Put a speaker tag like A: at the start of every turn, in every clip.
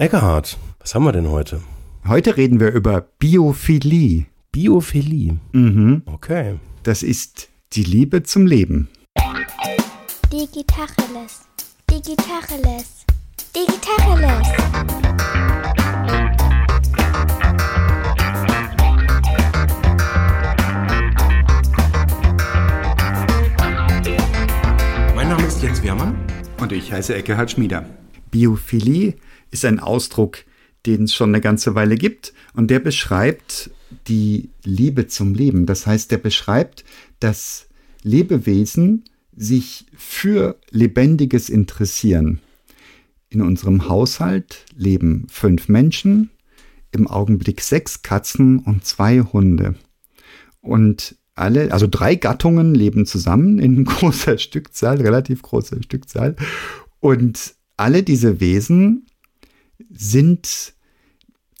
A: Eckhard, was haben wir denn heute?
B: Heute reden wir über Biophilie.
A: Biophilie.
B: Mhm.
A: Okay.
B: Das ist die Liebe zum Leben.
C: Digitacheles. Digitacheles. Digitacheles.
A: Mein Name ist Jens Wehrmann.
B: Und ich heiße Eckehard Schmieder. Biophilie ist ein Ausdruck, den es schon eine ganze Weile gibt. Und der beschreibt die Liebe zum Leben. Das heißt, der beschreibt, dass Lebewesen sich für Lebendiges interessieren. In unserem Haushalt leben fünf Menschen, im Augenblick sechs Katzen und zwei Hunde. Und alle, also drei Gattungen leben zusammen in großer Stückzahl, relativ großer Stückzahl. Und alle diese Wesen sind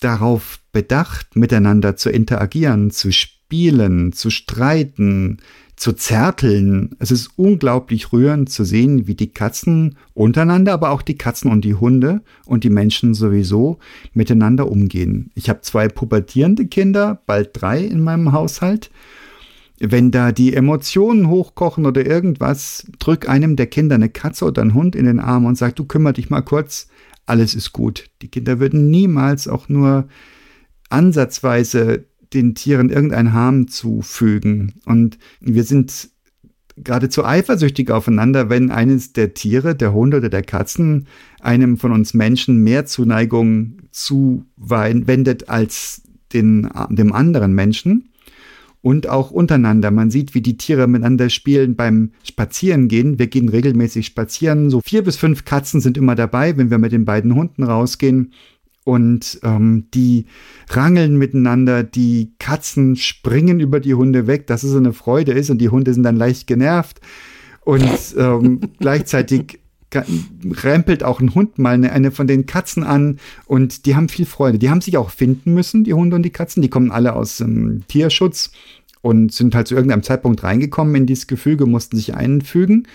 B: darauf bedacht, miteinander zu interagieren, zu spielen, zu streiten, zu zärteln. Es ist unglaublich rührend zu sehen, wie die Katzen untereinander, aber auch die Katzen und die Hunde und die Menschen sowieso miteinander umgehen. Ich habe zwei pubertierende Kinder, bald drei in meinem Haushalt. Wenn da die Emotionen hochkochen oder irgendwas, drück einem der Kinder eine Katze oder einen Hund in den Arm und sag, du kümmer dich mal kurz, alles ist gut. Die Kinder würden niemals auch nur ansatzweise den Tieren irgendein Harm zufügen. Und wir sind geradezu eifersüchtig aufeinander, wenn eines der Tiere, der Hunde oder der Katzen, einem von uns Menschen mehr Zuneigung zuwendet als den, dem anderen Menschen. Und auch untereinander. Man sieht, wie die Tiere miteinander spielen beim Spazierengehen. Wir gehen regelmäßig spazieren. So vier bis fünf Katzen sind immer dabei, wenn wir mit den beiden Hunden rausgehen und ähm, die rangeln miteinander, die Katzen springen über die Hunde weg, dass es so eine Freude ist und die Hunde sind dann leicht genervt und ähm, gleichzeitig rempelt auch ein Hund mal eine, von den Katzen an und die haben viel Freude. Die haben sich auch finden müssen, die Hunde und die Katzen. Die kommen alle aus dem Tierschutz und sind halt zu irgendeinem Zeitpunkt reingekommen in dieses Gefüge, mussten sich einfügen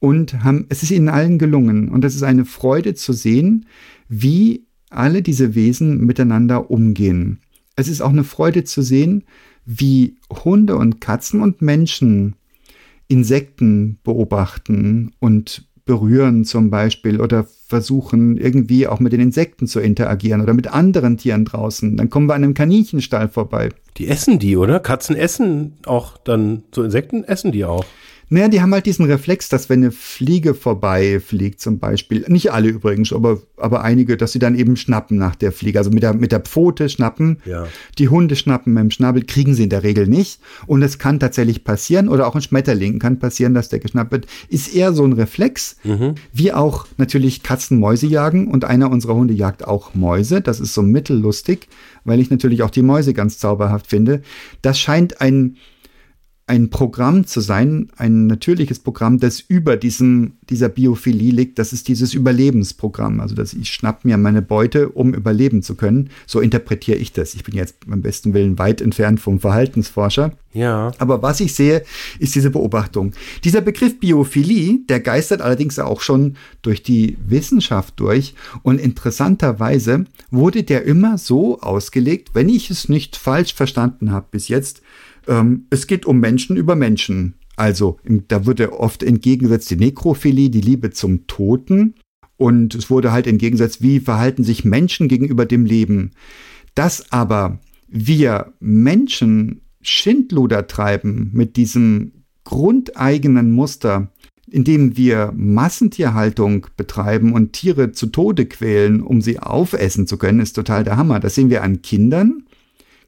B: und haben, es ist ihnen allen gelungen. Und es ist eine Freude zu sehen, wie alle diese Wesen miteinander umgehen. Es ist auch eine Freude zu sehen, wie Hunde und Katzen und Menschen Insekten beobachten und berühren zum Beispiel oder versuchen irgendwie auch mit den Insekten zu interagieren oder mit anderen Tieren draußen. Dann kommen wir an einem Kaninchenstall vorbei.
A: Die essen die, oder? Katzen essen auch dann, so Insekten essen die auch.
B: Naja, die haben halt diesen Reflex, dass wenn eine Fliege vorbei fliegt zum Beispiel, nicht alle übrigens, aber, aber einige, dass sie dann eben schnappen nach der Fliege, also mit der, mit der Pfote schnappen.
A: Ja.
B: Die Hunde schnappen mit dem Schnabel, kriegen sie in der Regel nicht. Und es kann tatsächlich passieren, oder auch ein Schmetterling kann passieren, dass der geschnappt wird. Ist eher so ein Reflex,
A: Mhm.
B: wie auch natürlich Katzen Mäuse jagen und einer unserer Hunde jagt auch Mäuse. Das ist so mittellustig, weil ich natürlich auch die Mäuse ganz zauberhaft finde. Das scheint ein ein Programm zu sein, ein natürliches Programm, das über diesem, dieser Biophilie liegt. Das ist dieses Überlebensprogramm. Also, dass ich schnapp mir meine Beute, um überleben zu können. So interpretiere ich das. Ich bin jetzt beim besten Willen weit entfernt vom Verhaltensforscher.
A: Ja.
B: Aber was ich sehe, ist diese Beobachtung. Dieser Begriff Biophilie, der geistert allerdings auch schon durch die Wissenschaft durch. Und interessanterweise wurde der immer so ausgelegt, wenn ich es nicht falsch verstanden habe bis jetzt, ähm, es geht um Menschen über Menschen. Also da wurde oft entgegengesetzt die Nekrophilie, die Liebe zum Toten. Und es wurde halt entgegengesetzt, wie verhalten sich Menschen gegenüber dem Leben. Dass aber wir Menschen Schindluder treiben mit diesem grundeigenen Muster, indem wir Massentierhaltung betreiben und Tiere zu Tode quälen, um sie aufessen zu können, ist total der Hammer. Das sehen wir an Kindern.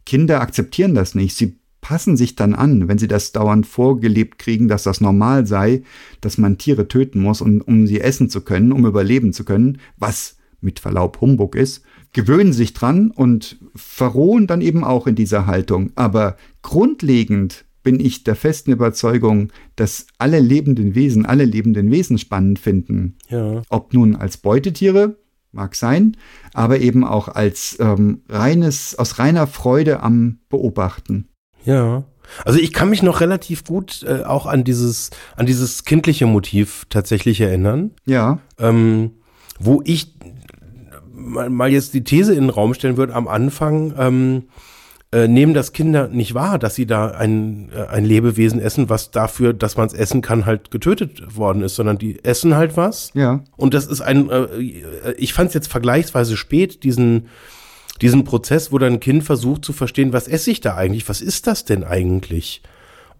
B: Kinder akzeptieren das nicht. Sie passen sich dann an, wenn sie das dauernd vorgelebt kriegen, dass das normal sei, dass man Tiere töten muss, um, um sie essen zu können, um überleben zu können, was mit Verlaub Humbug ist, gewöhnen sich dran und verrohen dann eben auch in dieser Haltung. Aber grundlegend bin ich der festen Überzeugung, dass alle lebenden Wesen, alle lebenden Wesen spannend finden.
A: Ja.
B: Ob nun als Beutetiere, mag sein, aber eben auch als ähm, reines, aus reiner Freude am Beobachten.
A: Ja. Also ich kann mich noch relativ gut äh, auch an dieses, an dieses kindliche Motiv tatsächlich erinnern.
B: Ja.
A: Ähm, wo ich mal, mal jetzt die These in den Raum stellen würde am Anfang, ähm, äh, nehmen das Kinder nicht wahr, dass sie da ein, äh, ein Lebewesen essen, was dafür, dass man es essen kann, halt getötet worden ist, sondern die essen halt was.
B: Ja.
A: Und das ist ein, äh, ich fand es jetzt vergleichsweise spät, diesen, diesen Prozess, wo dann ein Kind versucht zu verstehen, was esse ich da eigentlich, was ist das denn eigentlich?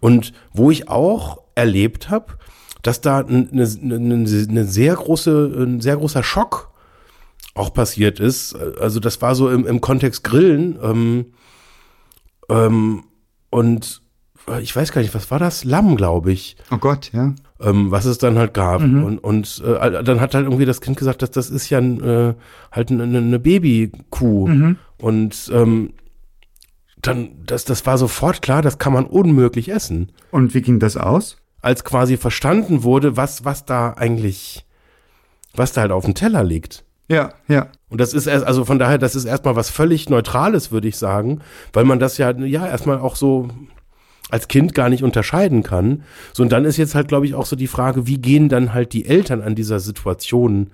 A: Und wo ich auch erlebt habe, dass da eine, eine, eine sehr große, ein sehr großer Schock auch passiert ist. Also das war so im, im Kontext Grillen. Ähm, ähm, und ich weiß gar nicht, was war das? Lamm, glaube ich.
B: Oh Gott, ja.
A: Ähm, was es dann halt gab. Mhm. Und, und äh, dann hat halt irgendwie das Kind gesagt, dass das ist ja äh, halt eine, eine Babykuh. Mhm. Und ähm, dann, das, das war sofort klar, das kann man unmöglich essen.
B: Und wie ging das aus?
A: Als quasi verstanden wurde, was, was da eigentlich, was da halt auf dem Teller liegt.
B: Ja, ja.
A: Und das ist erst, also von daher, das ist erstmal was völlig Neutrales, würde ich sagen, weil man das ja, ja, erstmal auch so als Kind gar nicht unterscheiden kann. So, und dann ist jetzt halt, glaube ich, auch so die Frage, wie gehen dann halt die Eltern an dieser Situation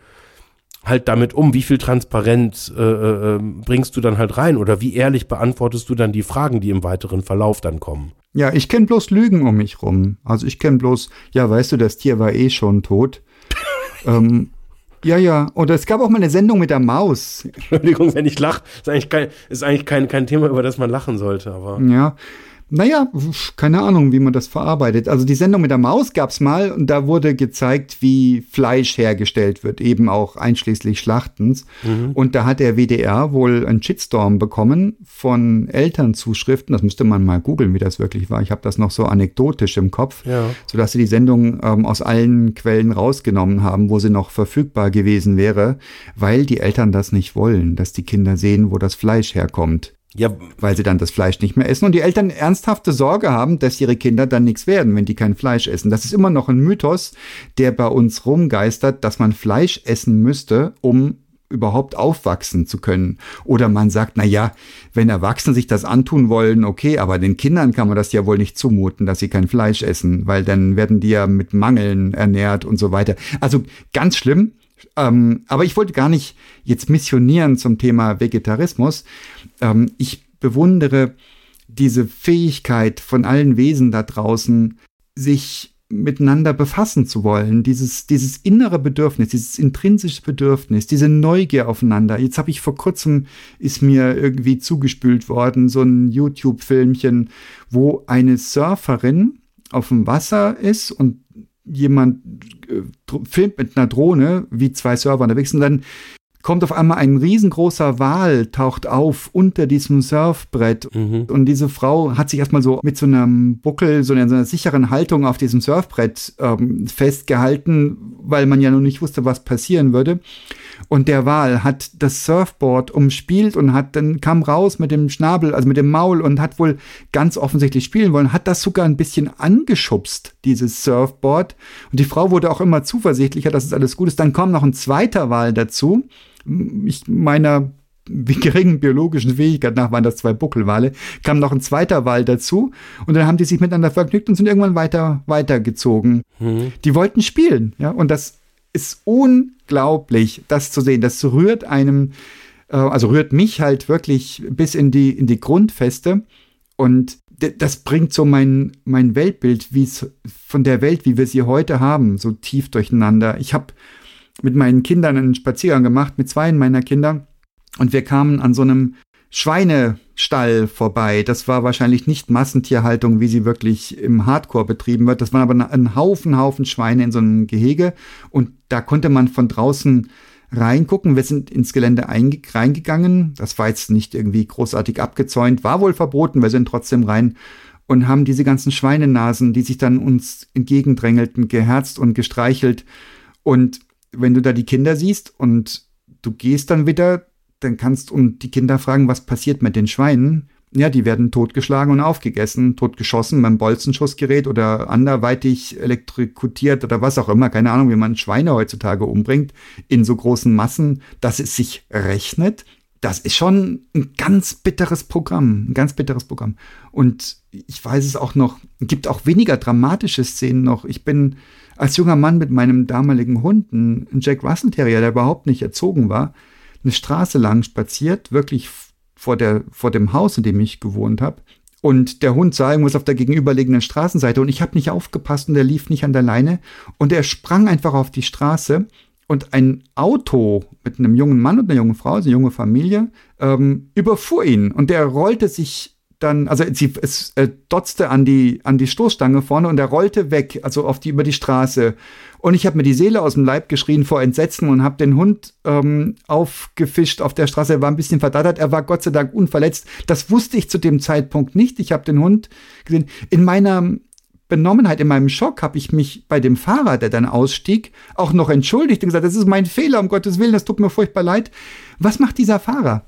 A: halt damit um? Wie viel Transparenz äh, äh, bringst du dann halt rein? Oder wie ehrlich beantwortest du dann die Fragen, die im weiteren Verlauf dann kommen?
B: Ja, ich kenne bloß Lügen um mich rum. Also ich kenne bloß, ja, weißt du, das Tier war eh schon tot. ähm, ja, ja. Und es gab auch mal eine Sendung mit der Maus.
A: Entschuldigung, wenn ich lache, ist eigentlich kein, ist eigentlich kein, kein Thema, über das man lachen sollte, aber.
B: Ja. Naja, keine Ahnung, wie man das verarbeitet. Also die Sendung mit der Maus gab's mal und da wurde gezeigt, wie Fleisch hergestellt wird, eben auch einschließlich Schlachtens. Mhm. Und da hat der WDR wohl einen Shitstorm bekommen von Elternzuschriften. Das müsste man mal googeln, wie das wirklich war. Ich habe das noch so anekdotisch im Kopf, ja. sodass sie die Sendung ähm, aus allen Quellen rausgenommen haben, wo sie noch verfügbar gewesen wäre, weil die Eltern das nicht wollen, dass die Kinder sehen, wo das Fleisch herkommt. Ja, weil sie dann das Fleisch nicht mehr essen und die Eltern ernsthafte Sorge haben, dass ihre Kinder dann nichts werden, wenn die kein Fleisch essen. Das ist immer noch ein Mythos, der bei uns rumgeistert, dass man Fleisch essen müsste, um überhaupt aufwachsen zu können. Oder man sagt, na ja, wenn Erwachsene sich das antun wollen, okay, aber den Kindern kann man das ja wohl nicht zumuten, dass sie kein Fleisch essen, weil dann werden die ja mit Mangeln ernährt und so weiter. Also ganz schlimm. Ähm, aber ich wollte gar nicht jetzt missionieren zum Thema Vegetarismus. Ähm, ich bewundere diese Fähigkeit von allen Wesen da draußen, sich miteinander befassen zu wollen, dieses, dieses innere Bedürfnis, dieses intrinsische Bedürfnis, diese Neugier aufeinander. Jetzt habe ich vor kurzem, ist mir irgendwie zugespült worden, so ein YouTube-Filmchen, wo eine Surferin auf dem Wasser ist und jemand äh, filmt mit einer Drohne, wie zwei Server unterwegs sind, dann kommt auf einmal ein riesengroßer Wal, taucht auf unter diesem Surfbrett. Mhm. Und diese Frau hat sich erstmal so mit so einem Buckel, so einer, so einer sicheren Haltung auf diesem Surfbrett ähm, festgehalten, weil man ja noch nicht wusste, was passieren würde. Und der Wal hat das Surfboard umspielt und hat dann kam raus mit dem Schnabel, also mit dem Maul und hat wohl ganz offensichtlich spielen wollen, hat das sogar ein bisschen angeschubst, dieses Surfboard. Und die Frau wurde auch immer zuversichtlicher, dass es alles gut ist. Dann kommt noch ein zweiter Wal dazu. Ich meiner geringen biologischen Fähigkeit nach waren das zwei Buckelwale, kam noch ein zweiter Wal dazu und dann haben die sich miteinander vergnügt und sind irgendwann weiter weitergezogen. Mhm. Die wollten spielen, ja, und das ist unglaublich, das zu sehen. Das rührt einem, äh, also rührt mich halt wirklich bis in die, in die Grundfeste. Und das bringt so mein, mein Weltbild, wie es von der Welt, wie wir sie heute haben, so tief durcheinander. Ich habe mit meinen Kindern einen Spaziergang gemacht, mit zwei meiner Kinder. Und wir kamen an so einem Schweinestall vorbei. Das war wahrscheinlich nicht Massentierhaltung, wie sie wirklich im Hardcore betrieben wird. Das waren aber ein Haufen, Haufen Schweine in so einem Gehege. Und da konnte man von draußen reingucken. Wir sind ins Gelände reingegangen. Das war jetzt nicht irgendwie großartig abgezäunt, war wohl verboten. Wir sind trotzdem rein und haben diese ganzen Schweinenasen, die sich dann uns entgegendrängelten, geherzt und gestreichelt. Und wenn du da die Kinder siehst und du gehst dann wieder dann kannst und die Kinder fragen, was passiert mit den Schweinen. Ja, die werden totgeschlagen und aufgegessen, totgeschossen beim Bolzenschussgerät oder anderweitig elektrokutiert oder was auch immer. Keine Ahnung, wie man Schweine heutzutage umbringt in so großen Massen, dass es sich rechnet. Das ist schon ein ganz bitteres Programm, ein ganz bitteres Programm. Und ich weiß es auch noch, gibt auch weniger dramatische Szenen noch. Ich bin als junger Mann mit meinem damaligen Hund, ein Jack Russell Terrier, der überhaupt nicht erzogen war, eine Straße lang spaziert, wirklich vor, der, vor dem Haus, in dem ich gewohnt habe. Und der Hund sah irgendwas auf der gegenüberliegenden Straßenseite und ich habe nicht aufgepasst und der lief nicht an der Leine und er sprang einfach auf die Straße und ein Auto mit einem jungen Mann und einer jungen Frau, also eine junge Familie, ähm, überfuhr ihn und der rollte sich dann, also sie, es äh, dotzte an die, an die Stoßstange vorne und er rollte weg, also auf die, über die Straße. Und ich habe mir die Seele aus dem Leib geschrien vor Entsetzen und habe den Hund ähm, aufgefischt auf der Straße. Er war ein bisschen verdattert, er war Gott sei Dank unverletzt. Das wusste ich zu dem Zeitpunkt nicht. Ich habe den Hund gesehen. In meiner Benommenheit, in meinem Schock habe ich mich bei dem Fahrer, der dann ausstieg, auch noch entschuldigt und gesagt, das ist mein Fehler, um Gottes Willen, das tut mir furchtbar leid. Was macht dieser Fahrer?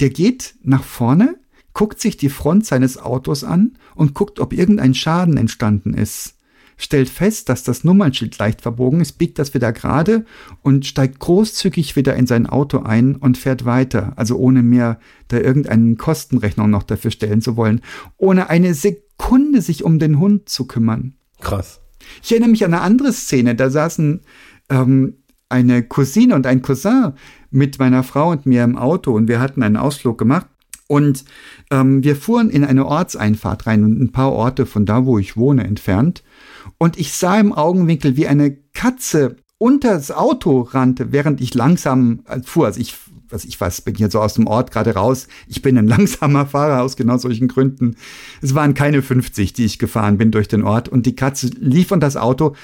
B: Der geht nach vorne, guckt sich die Front seines Autos an und guckt, ob irgendein Schaden entstanden ist. Stellt fest, dass das Nummernschild leicht verbogen ist, biegt das wieder gerade und steigt großzügig wieder in sein Auto ein und fährt weiter, also ohne mehr da irgendeinen Kostenrechnung noch dafür stellen zu wollen, ohne eine Sekunde sich um den Hund zu kümmern.
A: Krass.
B: Ich erinnere mich an eine andere Szene, da saßen ähm, eine Cousine und ein Cousin mit meiner Frau und mir im Auto und wir hatten einen Ausflug gemacht und ähm, wir fuhren in eine Ortseinfahrt rein und ein paar Orte von da, wo ich wohne, entfernt. Und ich sah im Augenwinkel, wie eine Katze unter das Auto rannte, während ich langsam äh, fuhr. Also ich, was ich weiß, bin hier so aus dem Ort gerade raus. Ich bin ein langsamer Fahrer aus genau solchen Gründen. Es waren keine 50, die ich gefahren bin durch den Ort. Und die Katze lief unter das Auto.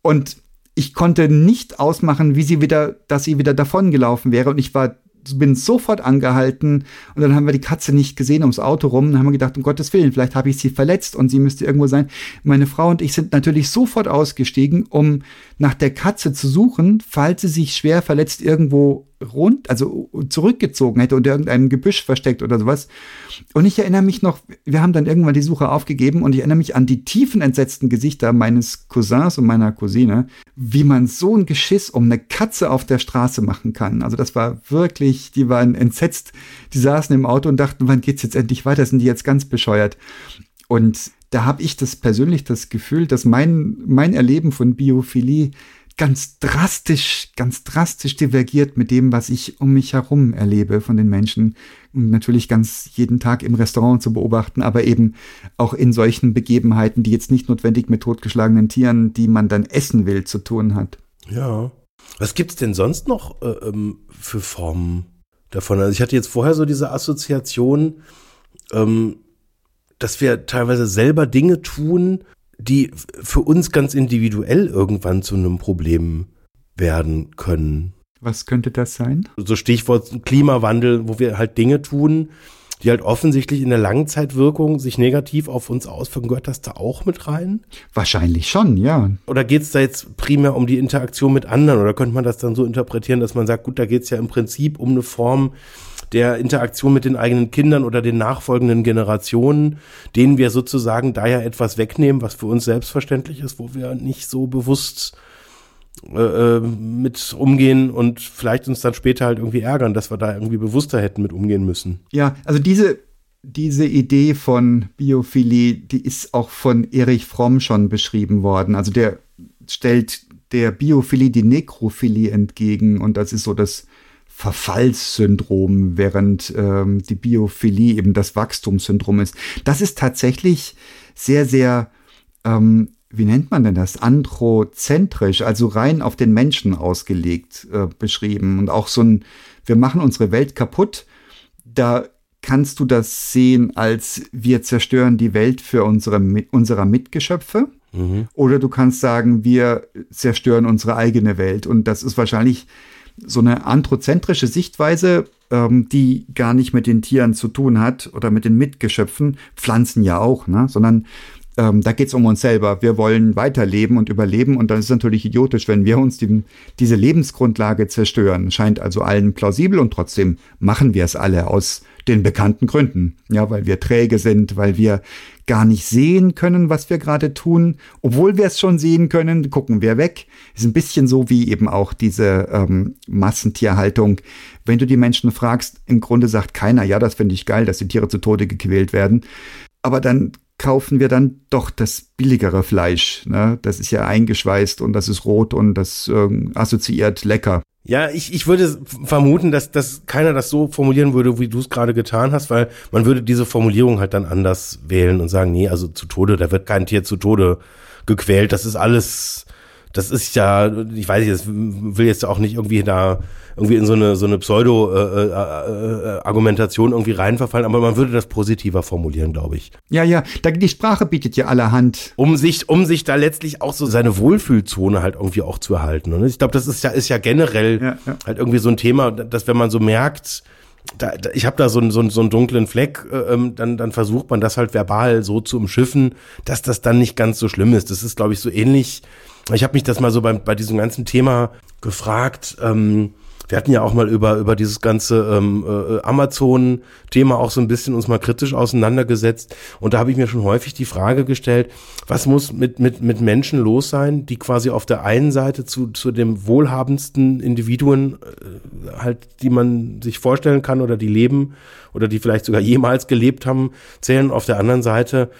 B: Und ich konnte nicht ausmachen, wie sie wieder, dass sie wieder davongelaufen wäre. Und ich war bin sofort angehalten und dann haben wir die Katze nicht gesehen ums Auto rum. Dann haben wir gedacht, um Gottes Willen, vielleicht habe ich sie verletzt und sie müsste irgendwo sein. Meine Frau und ich sind natürlich sofort ausgestiegen, um nach der Katze zu suchen, falls sie sich schwer verletzt irgendwo rund, also zurückgezogen hätte und irgendeinem Gebüsch versteckt oder sowas. Und ich erinnere mich noch, wir haben dann irgendwann die Suche aufgegeben und ich erinnere mich an die tiefen entsetzten Gesichter meines Cousins und meiner Cousine, wie man so ein Geschiss um eine Katze auf der Straße machen kann. Also das war wirklich, die waren entsetzt, die saßen im Auto und dachten, wann geht's jetzt endlich weiter? Sind die jetzt ganz bescheuert? Und da habe ich das persönlich das Gefühl, dass mein, mein Erleben von Biophilie ganz drastisch, ganz drastisch divergiert mit dem, was ich um mich herum erlebe von den Menschen. Und natürlich ganz jeden Tag im Restaurant zu beobachten, aber eben auch in solchen Begebenheiten, die jetzt nicht notwendig mit totgeschlagenen Tieren, die man dann essen will, zu tun hat.
A: Ja. Was gibt's denn sonst noch äh, ähm, für Formen davon? Also ich hatte jetzt vorher so diese Assoziation, ähm, dass wir teilweise selber Dinge tun, die für uns ganz individuell irgendwann zu einem Problem werden können.
B: Was könnte das sein?
A: So Stichwort Klimawandel, wo wir halt Dinge tun, die halt offensichtlich in der Langzeitwirkung sich negativ auf uns auswirken. Gehört das da auch mit rein?
B: Wahrscheinlich schon, ja.
A: Oder geht es da jetzt primär um die Interaktion mit anderen? Oder könnte man das dann so interpretieren, dass man sagt, gut, da geht es ja im Prinzip um eine Form der Interaktion mit den eigenen Kindern oder den nachfolgenden Generationen, denen wir sozusagen da ja etwas wegnehmen, was für uns selbstverständlich ist, wo wir nicht so bewusst äh, äh, mit umgehen und vielleicht uns dann später halt irgendwie ärgern, dass wir da irgendwie bewusster hätten mit umgehen müssen.
B: Ja, also diese, diese Idee von Biophilie, die ist auch von Erich Fromm schon beschrieben worden. Also der stellt der Biophilie die Nekrophilie entgegen und das ist so das Verfallssyndrom, während ähm, die Biophilie eben das Wachstumssyndrom ist. Das ist tatsächlich sehr, sehr, ähm, wie nennt man denn das, androzentrisch, also rein auf den Menschen ausgelegt äh, beschrieben. Und auch so ein, wir machen unsere Welt kaputt, da kannst du das sehen als wir zerstören die Welt für unsere, unserer Mitgeschöpfe. Mhm. Oder du kannst sagen, wir zerstören unsere eigene Welt. Und das ist wahrscheinlich so eine anthropozentrische Sichtweise, ähm, die gar nicht mit den Tieren zu tun hat oder mit den Mitgeschöpfen, Pflanzen ja auch, ne? sondern ähm, da geht's um uns selber. Wir wollen weiterleben und überleben und dann ist es natürlich idiotisch, wenn wir uns die, diese Lebensgrundlage zerstören. Scheint also allen plausibel und trotzdem machen wir es alle aus den bekannten Gründen. Ja, weil wir träge sind, weil wir gar nicht sehen können, was wir gerade tun. Obwohl wir es schon sehen können, gucken wir weg. Ist ein bisschen so wie eben auch diese ähm, Massentierhaltung. Wenn du die Menschen fragst, im Grunde sagt keiner, ja, das finde ich geil, dass die Tiere zu Tode gequält werden. Aber dann kaufen wir dann doch das billigere Fleisch. Ne? Das ist ja eingeschweißt und das ist rot und das ähm, assoziiert lecker.
A: Ja, ich, ich würde vermuten, dass, dass keiner das so formulieren würde, wie du es gerade getan hast, weil man würde diese Formulierung halt dann anders wählen und sagen, nee, also zu Tode, da wird kein Tier zu Tode gequält. Das ist alles, das ist ja, ich weiß nicht, das will jetzt auch nicht irgendwie da irgendwie in so eine so eine Pseudo-Argumentation äh, äh, irgendwie reinverfallen, aber man würde das positiver formulieren, glaube ich.
B: Ja, ja, da, die Sprache bietet ja allerhand.
A: Um sich, um sich da letztlich auch so seine Wohlfühlzone halt irgendwie auch zu erhalten. Und ich glaube, das ist ja, ist ja generell ja, ja. halt irgendwie so ein Thema, dass wenn man so merkt, da, da, ich habe da so, so, so einen dunklen Fleck, äh, ähm, dann, dann versucht man das halt verbal so zu umschiffen, dass das dann nicht ganz so schlimm ist. Das ist, glaube ich, so ähnlich. Ich habe mich das mal so bei, bei diesem ganzen Thema gefragt. Ähm, wir hatten ja auch mal über, über dieses ganze ähm, äh, Amazon-Thema auch so ein bisschen uns mal kritisch auseinandergesetzt. Und da habe ich mir schon häufig die Frage gestellt, was muss mit, mit, mit Menschen los sein, die quasi auf der einen Seite zu, zu dem wohlhabendsten Individuen äh, halt, die man sich vorstellen kann oder die leben oder die vielleicht sogar jemals gelebt haben, zählen, auf der anderen Seite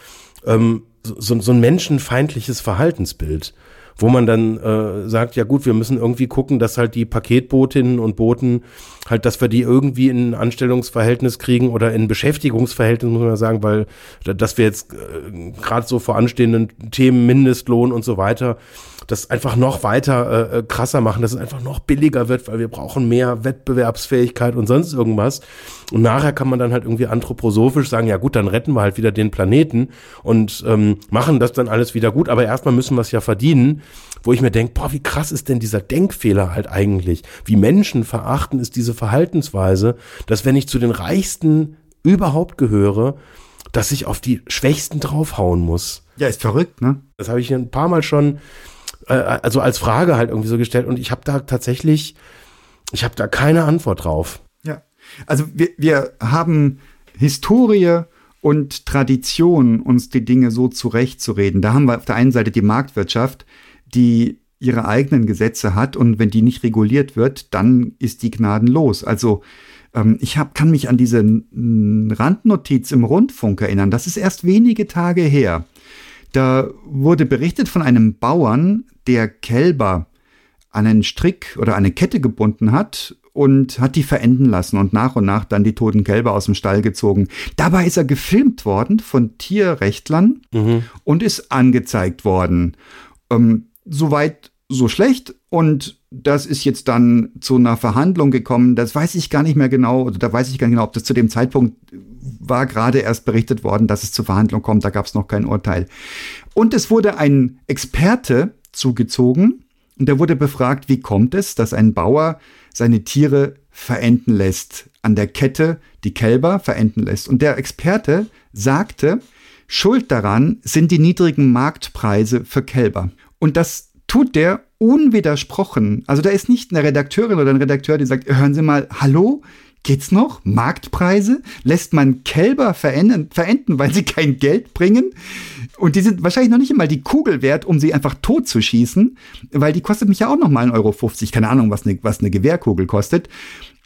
A: ähm, so, so ein menschenfeindliches Verhaltensbild wo man dann äh, sagt, ja gut, wir müssen irgendwie gucken, dass halt die Paketbotinnen und Boten halt, dass wir die irgendwie in ein Anstellungsverhältnis kriegen oder in ein Beschäftigungsverhältnis, muss man sagen, weil dass wir jetzt äh, gerade so vor anstehenden Themen Mindestlohn und so weiter, das einfach noch weiter äh, äh, krasser machen, dass es einfach noch billiger wird, weil wir brauchen mehr Wettbewerbsfähigkeit und sonst irgendwas. Und nachher kann man dann halt irgendwie anthroposophisch sagen, ja gut, dann retten wir halt wieder den Planeten und ähm, machen das dann alles wieder gut. Aber erstmal müssen wir es ja verdienen, wo ich mir denke, boah, wie krass ist denn dieser Denkfehler halt eigentlich? Wie Menschen verachten ist diese Verhaltensweise, dass wenn ich zu den Reichsten überhaupt gehöre, dass ich auf die Schwächsten draufhauen muss.
B: Ja, ist verrückt, ne?
A: Das habe ich ein paar Mal schon äh, also als Frage halt irgendwie so gestellt und ich habe da tatsächlich, ich habe da keine Antwort drauf.
B: Ja, also wir, wir haben Historie und Tradition, uns die Dinge so zurechtzureden. Da haben wir auf der einen Seite die Marktwirtschaft, die ihre eigenen Gesetze hat und wenn die nicht reguliert wird, dann ist die gnadenlos. Also ähm, ich hab, kann mich an diese Randnotiz im Rundfunk erinnern. Das ist erst wenige Tage her. Da wurde berichtet von einem Bauern, der Kälber an einen Strick oder eine Kette gebunden hat und hat die verenden lassen und nach und nach dann die toten Kälber aus dem Stall gezogen. Dabei ist er gefilmt worden von Tierrechtlern mhm. und ist angezeigt worden. Ähm, Soweit so schlecht und das ist jetzt dann zu einer Verhandlung gekommen. Das weiß ich gar nicht mehr genau, oder da weiß ich gar nicht genau, ob das zu dem Zeitpunkt war gerade erst berichtet worden, dass es zur Verhandlung kommt. Da gab es noch kein Urteil. Und es wurde ein Experte zugezogen und der wurde befragt, wie kommt es, dass ein Bauer seine Tiere verenden lässt, an der Kette die Kälber verenden lässt. Und der Experte sagte, Schuld daran sind die niedrigen Marktpreise für Kälber. Und das tut der unwidersprochen. Also da ist nicht eine Redakteurin oder ein Redakteur, die sagt, hören Sie mal, hallo, geht's noch? Marktpreise? Lässt man Kälber verenden, verenden, weil sie kein Geld bringen? Und die sind wahrscheinlich noch nicht einmal die Kugel wert, um sie einfach tot zu schießen, weil die kostet mich ja auch noch mal 1,50 Euro. Keine Ahnung, was eine, was eine Gewehrkugel kostet.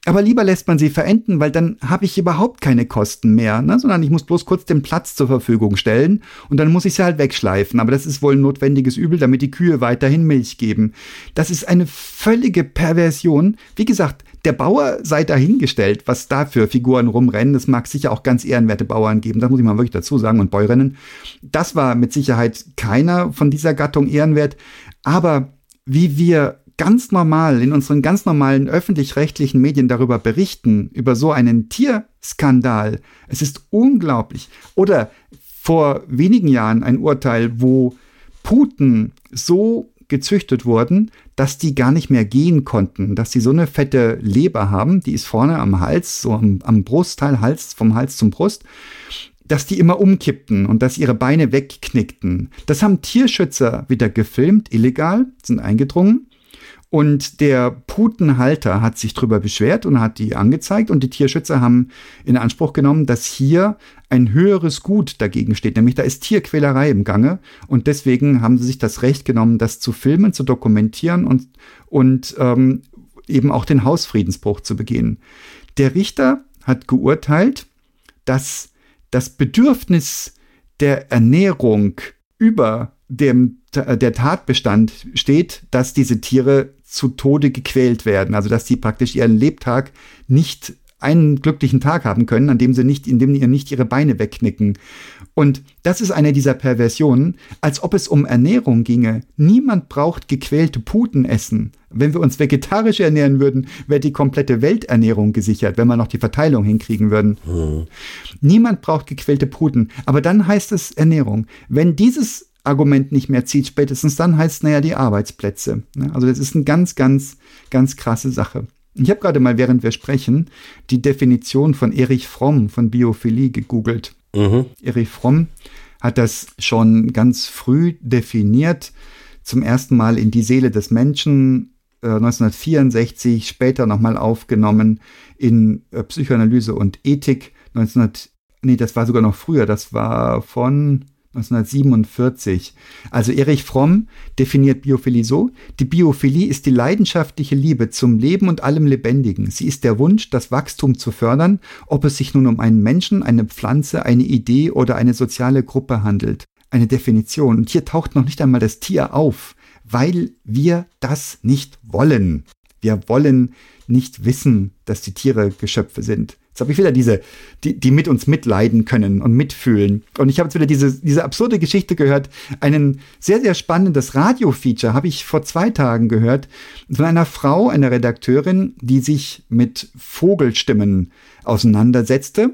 B: Aber lieber lässt man sie verenden, weil dann habe ich überhaupt keine Kosten mehr, ne? sondern ich muss bloß kurz den Platz zur Verfügung stellen und dann muss ich sie halt wegschleifen. Aber das ist wohl ein notwendiges Übel, damit die Kühe weiterhin Milch geben. Das ist eine völlige Perversion. Wie gesagt, der Bauer sei dahingestellt, was da für Figuren rumrennen. Es mag sicher auch ganz ehrenwerte Bauern geben, das muss ich mal wirklich dazu sagen, und Bäuerinnen. Das war mit Sicherheit keiner von dieser Gattung ehrenwert. Aber wie wir ganz normal in unseren ganz normalen öffentlich-rechtlichen Medien darüber berichten, über so einen Tierskandal, es ist unglaublich. Oder vor wenigen Jahren ein Urteil, wo Puten so gezüchtet wurden, dass die gar nicht mehr gehen konnten, dass die so eine fette Leber haben, die ist vorne am Hals, so am, am Brustteil, Hals, vom Hals zum Brust, dass die immer umkippten und dass ihre Beine wegknickten. Das haben Tierschützer wieder gefilmt, illegal, sind eingedrungen und der Putenhalter hat sich darüber beschwert und hat die angezeigt. Und die Tierschützer haben in Anspruch genommen, dass hier ein höheres Gut dagegen steht, nämlich da ist Tierquälerei im Gange. Und deswegen haben sie sich das Recht genommen, das zu filmen, zu dokumentieren und, und ähm, eben auch den Hausfriedensbruch zu begehen. Der Richter hat geurteilt, dass das Bedürfnis der Ernährung über dem, der Tatbestand steht, dass diese Tiere zu Tode gequält werden. Also dass sie praktisch ihren Lebtag nicht einen glücklichen Tag haben können, an dem sie nicht, in dem ihr nicht ihre Beine wegknicken. Und das ist eine dieser Perversionen, als ob es um Ernährung ginge. Niemand braucht gequälte Puten essen. Wenn wir uns vegetarisch ernähren würden, wäre die komplette Welternährung gesichert, wenn wir noch die Verteilung hinkriegen würden. Mhm. Niemand braucht gequälte Puten. Aber dann heißt es Ernährung. Wenn dieses Argument nicht mehr zieht, spätestens dann heißt es, naja, die Arbeitsplätze. Also das ist eine ganz, ganz, ganz krasse Sache. Ich habe gerade mal, während wir sprechen, die Definition von Erich Fromm von Biophilie gegoogelt. Mhm. Erich Fromm hat das schon ganz früh definiert, zum ersten Mal in die Seele des Menschen äh, 1964, später nochmal aufgenommen in äh, Psychoanalyse und Ethik 1900, nee, das war sogar noch früher, das war von 1947. Also Erich Fromm definiert Biophilie so, die Biophilie ist die leidenschaftliche Liebe zum Leben und allem Lebendigen. Sie ist der Wunsch, das Wachstum zu fördern, ob es sich nun um einen Menschen, eine Pflanze, eine Idee oder eine soziale Gruppe handelt. Eine Definition. Und hier taucht noch nicht einmal das Tier auf, weil wir das nicht wollen. Wir wollen nicht wissen, dass die Tiere Geschöpfe sind. Jetzt habe ich wieder diese, die, die mit uns mitleiden können und mitfühlen. Und ich habe jetzt wieder diese, diese absurde Geschichte gehört. Einen sehr, sehr spannendes Radio-Feature habe ich vor zwei Tagen gehört von einer Frau, einer Redakteurin, die sich mit Vogelstimmen auseinandersetzte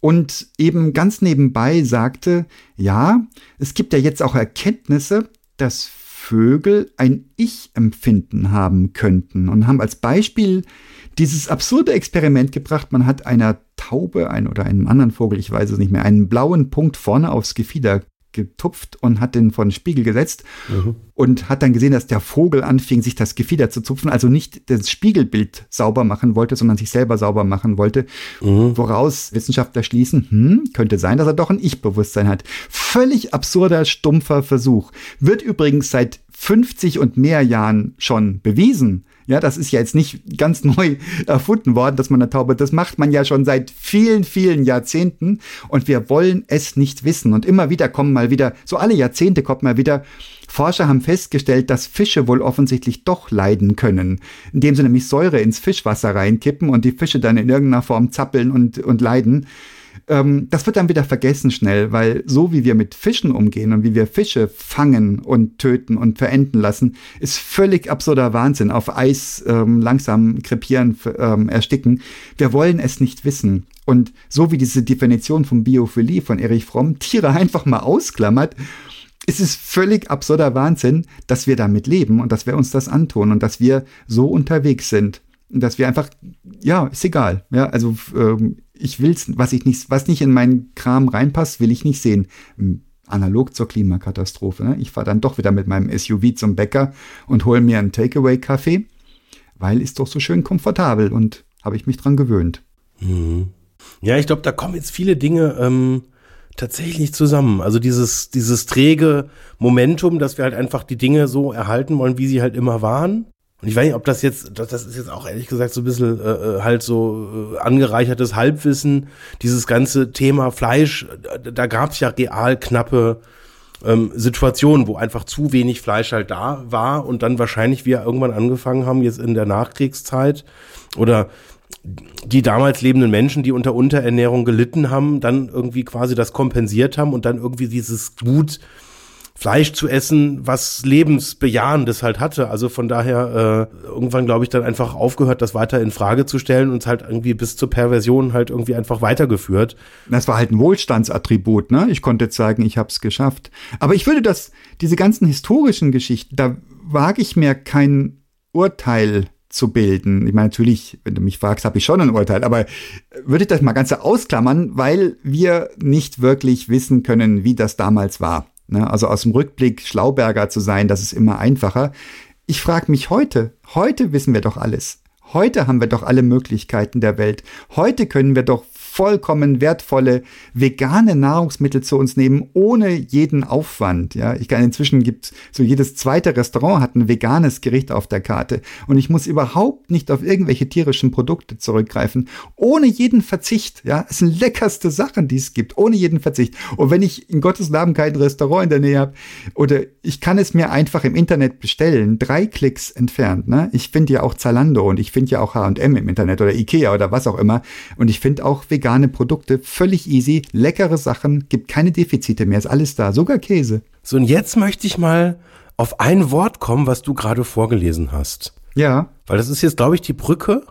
B: und eben ganz nebenbei sagte, ja, es gibt ja jetzt auch Erkenntnisse, dass Vögel ein Ich-Empfinden haben könnten und haben als Beispiel dieses absurde Experiment gebracht. Man hat einer Taube ein, oder einem anderen Vogel, ich weiß es nicht mehr, einen blauen Punkt vorne aufs Gefieder getupft und hat den vor den Spiegel gesetzt mhm. und hat dann gesehen, dass der Vogel anfing, sich das Gefieder zu zupfen, also nicht das Spiegelbild sauber machen wollte, sondern sich selber sauber machen wollte, mhm. woraus Wissenschaftler schließen, hm, könnte sein, dass er doch ein Ich-Bewusstsein hat. Völlig absurder, stumpfer Versuch. Wird übrigens seit 50 und mehr Jahren schon bewiesen. Ja, das ist ja jetzt nicht ganz neu erfunden worden, dass man eine Taube, das macht man ja schon seit vielen, vielen Jahrzehnten und wir wollen es nicht wissen. Und immer wieder kommen mal wieder, so alle Jahrzehnte kommt mal wieder, Forscher haben festgestellt, dass Fische wohl offensichtlich doch leiden können, indem sie nämlich Säure ins Fischwasser reinkippen und die Fische dann in irgendeiner Form zappeln und, und leiden. Ähm, das wird dann wieder vergessen schnell, weil so wie wir mit Fischen umgehen und wie wir Fische fangen und töten und verenden lassen, ist völlig absurder Wahnsinn. Auf Eis ähm, langsam krepieren, ähm, ersticken. Wir wollen es nicht wissen. Und so wie diese Definition von Biophilie von Erich Fromm Tiere einfach mal ausklammert, ist es völlig absurder Wahnsinn, dass wir damit leben und dass wir uns das antun und dass wir so unterwegs sind. Dass wir einfach, ja, ist egal. Ja, also ähm, ich will's, was ich nicht, was nicht in meinen Kram reinpasst, will ich nicht sehen. Hm, analog zur Klimakatastrophe. Ne? Ich fahre dann doch wieder mit meinem SUV zum Bäcker und hole mir einen Takeaway-Kaffee, weil ist doch so schön komfortabel und habe ich mich dran gewöhnt.
A: Mhm. Ja, ich glaube, da kommen jetzt viele Dinge ähm, tatsächlich zusammen. Also dieses, dieses träge Momentum, dass wir halt einfach die Dinge so erhalten wollen, wie sie halt immer waren. Und ich weiß nicht, ob das jetzt, das, ist jetzt auch ehrlich gesagt so ein bisschen äh, äh halt so äh, angereichertes Halbwissen. Dieses ganze Thema Fleisch, da, da gab es ja real knappe ähm, Situationen, wo einfach zu wenig Fleisch halt da war und dann wahrscheinlich wir irgendwann angefangen haben, jetzt in der Nachkriegszeit oder die damals lebenden Menschen, die unter Unterernährung gelitten haben, dann irgendwie quasi das kompensiert haben und dann irgendwie dieses Gut Fleisch zu essen, was lebensbejahendes halt hatte. Also von daher äh, irgendwann glaube ich dann einfach aufgehört, das weiter in Frage zu stellen und halt irgendwie bis zur Perversion halt irgendwie einfach weitergeführt.
B: Das war halt ein Wohlstandsattribut, ne? Ich konnte sagen, ich habe es geschafft. Aber ich würde das, diese ganzen historischen Geschichten, da wage ich mir kein Urteil zu bilden. Ich meine, natürlich, wenn du mich fragst, habe ich schon ein Urteil, aber würde ich das mal ganz ausklammern, weil wir nicht wirklich wissen können, wie das damals war. Ne? Also aus dem Rückblick Schlauberger zu sein, das ist immer einfacher. Ich frage mich heute, heute wissen wir doch alles. Heute haben wir doch alle Möglichkeiten der Welt. Heute können wir doch vollkommen wertvolle vegane Nahrungsmittel zu uns nehmen, ohne jeden Aufwand. Ja, ich kann inzwischen gibt so jedes zweite Restaurant hat ein veganes Gericht auf der Karte und ich muss überhaupt nicht auf irgendwelche tierischen Produkte zurückgreifen, ohne jeden Verzicht. Ja, es sind leckerste Sachen, die es gibt, ohne jeden Verzicht. Und wenn ich in Gottes Namen kein Restaurant in der Nähe habe oder ich kann es mir einfach im Internet bestellen, drei Klicks entfernt. Ne? Ich finde ja auch Zalando und ich finde ja auch H&M im Internet oder Ikea oder was auch immer. Und ich finde auch vegane Produkte völlig easy, leckere Sachen, gibt keine Defizite mehr, ist alles da, sogar Käse.
A: So, und jetzt möchte ich mal auf ein Wort kommen, was du gerade vorgelesen hast.
B: Ja.
A: Weil das ist jetzt, glaube ich, die Brücke,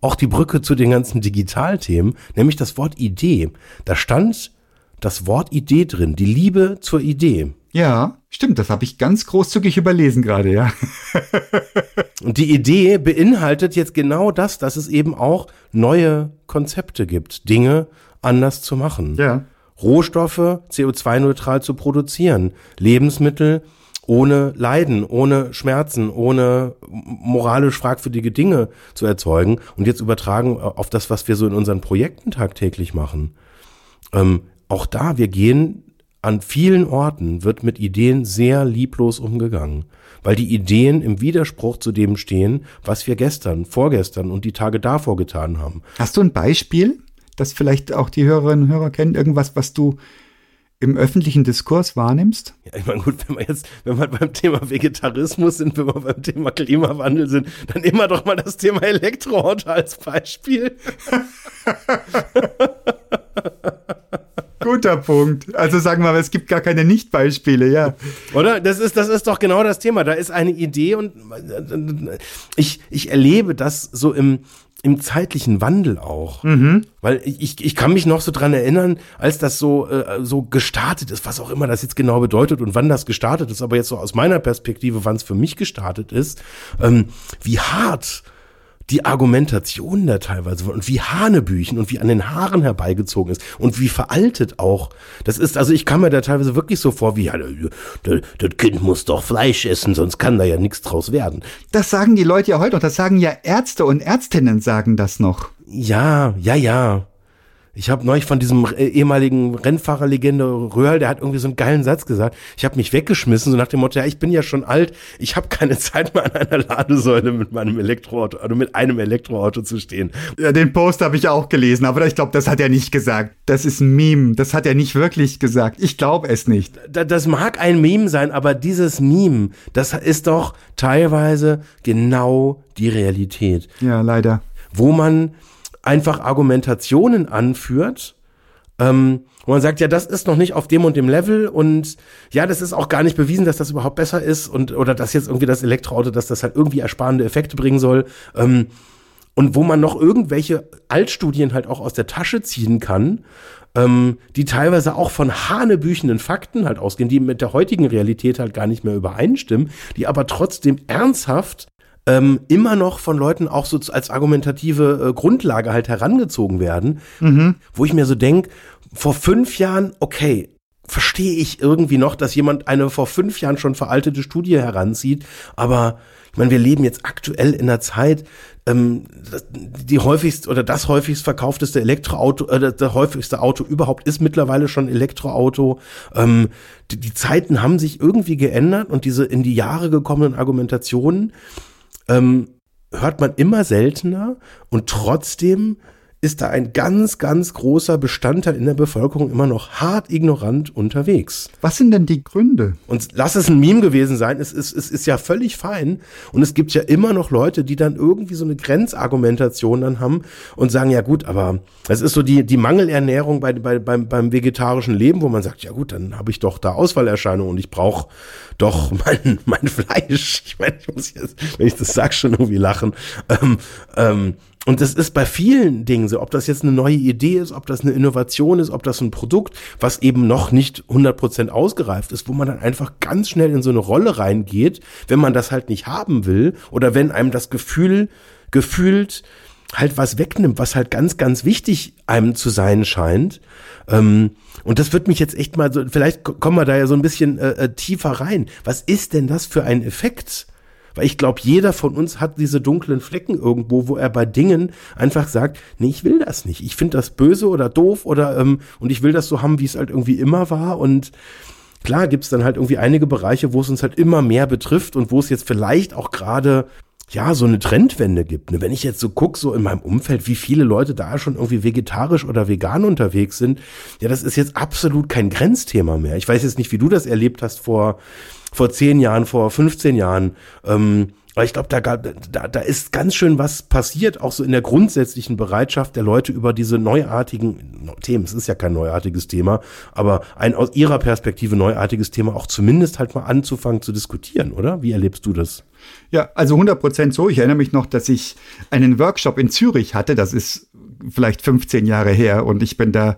A: auch die Brücke zu den ganzen Digitalthemen, nämlich das Wort Idee. Da stand das Wort Idee drin, die Liebe zur Idee.
B: Ja, stimmt, das habe ich ganz großzügig überlesen gerade, ja.
A: Und die Idee beinhaltet jetzt genau das, dass es eben auch neue Konzepte gibt, Dinge anders zu machen.
B: Ja.
A: Rohstoffe CO2-neutral zu produzieren, Lebensmittel ohne Leiden, ohne Schmerzen, ohne moralisch fragwürdige Dinge zu erzeugen und jetzt übertragen auf das, was wir so in unseren Projekten tagtäglich machen. Ähm, auch da, wir gehen an vielen Orten wird mit Ideen sehr lieblos umgegangen, weil die Ideen im Widerspruch zu dem stehen, was wir gestern, vorgestern und die Tage davor getan haben.
B: Hast du ein Beispiel, das vielleicht auch die Hörerinnen und Hörer kennen, irgendwas, was du im öffentlichen Diskurs wahrnimmst?
A: Ja, ich meine, gut, wenn wir jetzt, wenn wir beim Thema Vegetarismus sind, wenn wir beim Thema Klimawandel sind, dann immer doch mal das Thema Elektroauto als Beispiel.
B: Guter Punkt. Also sagen wir mal, es gibt gar keine Nicht-Beispiele, ja.
A: Oder? Das ist, das ist doch genau das Thema. Da ist eine Idee und ich, ich erlebe das so im, im zeitlichen Wandel auch.
B: Mhm.
A: Weil ich, ich kann mich noch so dran erinnern, als das so, äh, so gestartet ist, was auch immer das jetzt genau bedeutet und wann das gestartet ist, aber jetzt so aus meiner Perspektive, wann es für mich gestartet ist, ähm, wie hart die Argumentation da teilweise und wie Hanebüchen und wie an den Haaren herbeigezogen ist und wie veraltet auch. Das ist, also ich kam mir da teilweise wirklich so vor, wie, ja, das, das Kind muss doch Fleisch essen, sonst kann da ja nichts draus werden.
B: Das sagen die Leute ja heute noch, das sagen ja Ärzte und Ärztinnen sagen das noch.
A: Ja, ja, ja. Ich habe neulich von diesem äh, ehemaligen Rennfahrerlegende Röhrl, der hat irgendwie so einen geilen Satz gesagt. Ich habe mich weggeschmissen, so nach dem Motto, ja, ich bin ja schon alt, ich habe keine Zeit mehr an einer Ladesäule mit meinem Elektroauto, also mit einem Elektroauto zu stehen.
B: Ja, den Post habe ich auch gelesen, aber ich glaube, das hat er nicht gesagt. Das ist ein Meme, das hat er nicht wirklich gesagt. Ich glaube es nicht.
A: Das mag ein Meme sein, aber dieses Meme, das ist doch teilweise genau die Realität.
B: Ja, leider.
A: Wo man einfach Argumentationen anführt, ähm, wo man sagt, ja, das ist noch nicht auf dem und dem Level und ja, das ist auch gar nicht bewiesen, dass das überhaupt besser ist und oder dass jetzt irgendwie das Elektroauto, dass das halt irgendwie ersparende Effekte bringen soll. Ähm, und wo man noch irgendwelche Altstudien halt auch aus der Tasche ziehen kann, ähm, die teilweise auch von hanebüchenden Fakten halt ausgehen, die mit der heutigen Realität halt gar nicht mehr übereinstimmen, die aber trotzdem ernsthaft ähm, immer noch von Leuten auch so als argumentative äh, Grundlage halt herangezogen werden,
B: Mhm.
A: wo ich mir so denk, vor fünf Jahren, okay, verstehe ich irgendwie noch, dass jemand eine vor fünf Jahren schon veraltete Studie heranzieht, aber ich meine, wir leben jetzt aktuell in einer Zeit, ähm, die häufigst oder das häufigst verkaufteste Elektroauto, äh, das- das häufigste Auto überhaupt ist mittlerweile schon Elektroauto. Ähm, die, die Zeiten haben sich irgendwie geändert und diese in die Jahre gekommenen Argumentationen ähm, hört man immer seltener und trotzdem ist da ein ganz, ganz großer Bestandteil in der Bevölkerung immer noch hart ignorant unterwegs.
B: Was sind denn die Gründe?
A: Und lass es ein Meme gewesen sein, es ist, es ist ja völlig fein. Und es gibt ja immer noch Leute, die dann irgendwie so eine Grenzargumentation dann haben und sagen, ja gut, aber es ist so die, die Mangelernährung bei, bei, beim, beim vegetarischen Leben, wo man sagt, ja gut, dann habe ich doch da Ausfallerscheinungen und ich brauche doch mein, mein Fleisch. Ich meine, ich muss jetzt, wenn ich das sag, schon irgendwie lachen. Ähm, ähm, und das ist bei vielen Dingen so, ob das jetzt eine neue Idee ist, ob das eine Innovation ist, ob das ein Produkt, was eben noch nicht 100% ausgereift ist, wo man dann einfach ganz schnell in so eine Rolle reingeht, wenn man das halt nicht haben will oder wenn einem das Gefühl, gefühlt halt was wegnimmt, was halt ganz, ganz wichtig einem zu sein scheint. Ähm, und das wird mich jetzt echt mal so, vielleicht kommen wir da ja so ein bisschen äh, äh, tiefer rein. Was ist denn das für ein Effekt? Weil ich glaube, jeder von uns hat diese dunklen Flecken irgendwo, wo er bei Dingen einfach sagt, nee, ich will das nicht. Ich finde das böse oder doof oder ähm, und ich will das so haben, wie es halt irgendwie immer war. Und klar gibt's dann halt irgendwie einige Bereiche, wo es uns halt immer mehr betrifft und wo es jetzt vielleicht auch gerade ja, so eine Trendwende gibt. Ne? Wenn ich jetzt so gucke, so in meinem Umfeld, wie viele Leute da schon irgendwie vegetarisch oder vegan unterwegs sind, ja, das ist jetzt absolut kein Grenzthema mehr. Ich weiß jetzt nicht, wie du das erlebt hast vor, vor zehn Jahren, vor 15 Jahren. Ähm, weil ich glaube, da, da, da ist ganz schön was passiert, auch so in der grundsätzlichen Bereitschaft der Leute über diese neuartigen Themen. Es ist ja kein neuartiges Thema, aber ein aus ihrer Perspektive neuartiges Thema auch zumindest halt mal anzufangen zu diskutieren, oder? Wie erlebst du das?
B: Ja, also 100 Prozent so. Ich erinnere mich noch, dass ich einen Workshop in Zürich hatte. Das ist vielleicht 15 Jahre her und ich bin da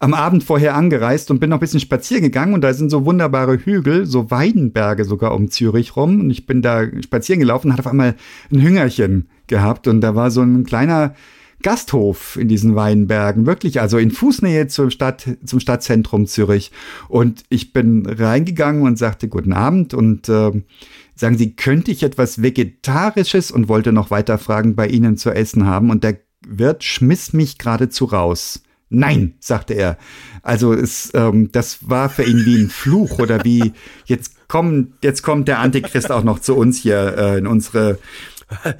B: am Abend vorher angereist und bin noch ein bisschen spazieren gegangen und da sind so wunderbare Hügel, so Weidenberge sogar um Zürich rum und ich bin da spazieren gelaufen und hatte auf einmal ein Hüngerchen gehabt und da war so ein kleiner Gasthof in diesen Weinbergen, wirklich, also in Fußnähe zur Stadt, zum Stadtzentrum Zürich. Und ich bin reingegangen und sagte Guten Abend und äh, sagen Sie, könnte ich etwas Vegetarisches und wollte noch weiter Fragen bei Ihnen zu essen haben? Und der Wirt schmiss mich geradezu raus. Nein, sagte er. Also es, ähm, das war für ihn wie ein Fluch oder wie jetzt kommt jetzt kommt der Antichrist auch noch zu uns hier äh, in unsere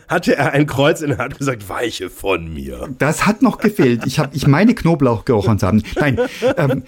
A: hatte er ein Kreuz in der Hand und gesagt, weiche von mir.
B: Das hat noch gefehlt. Ich, hab, ich meine Knoblauch gerochen zu haben. Nein, ähm,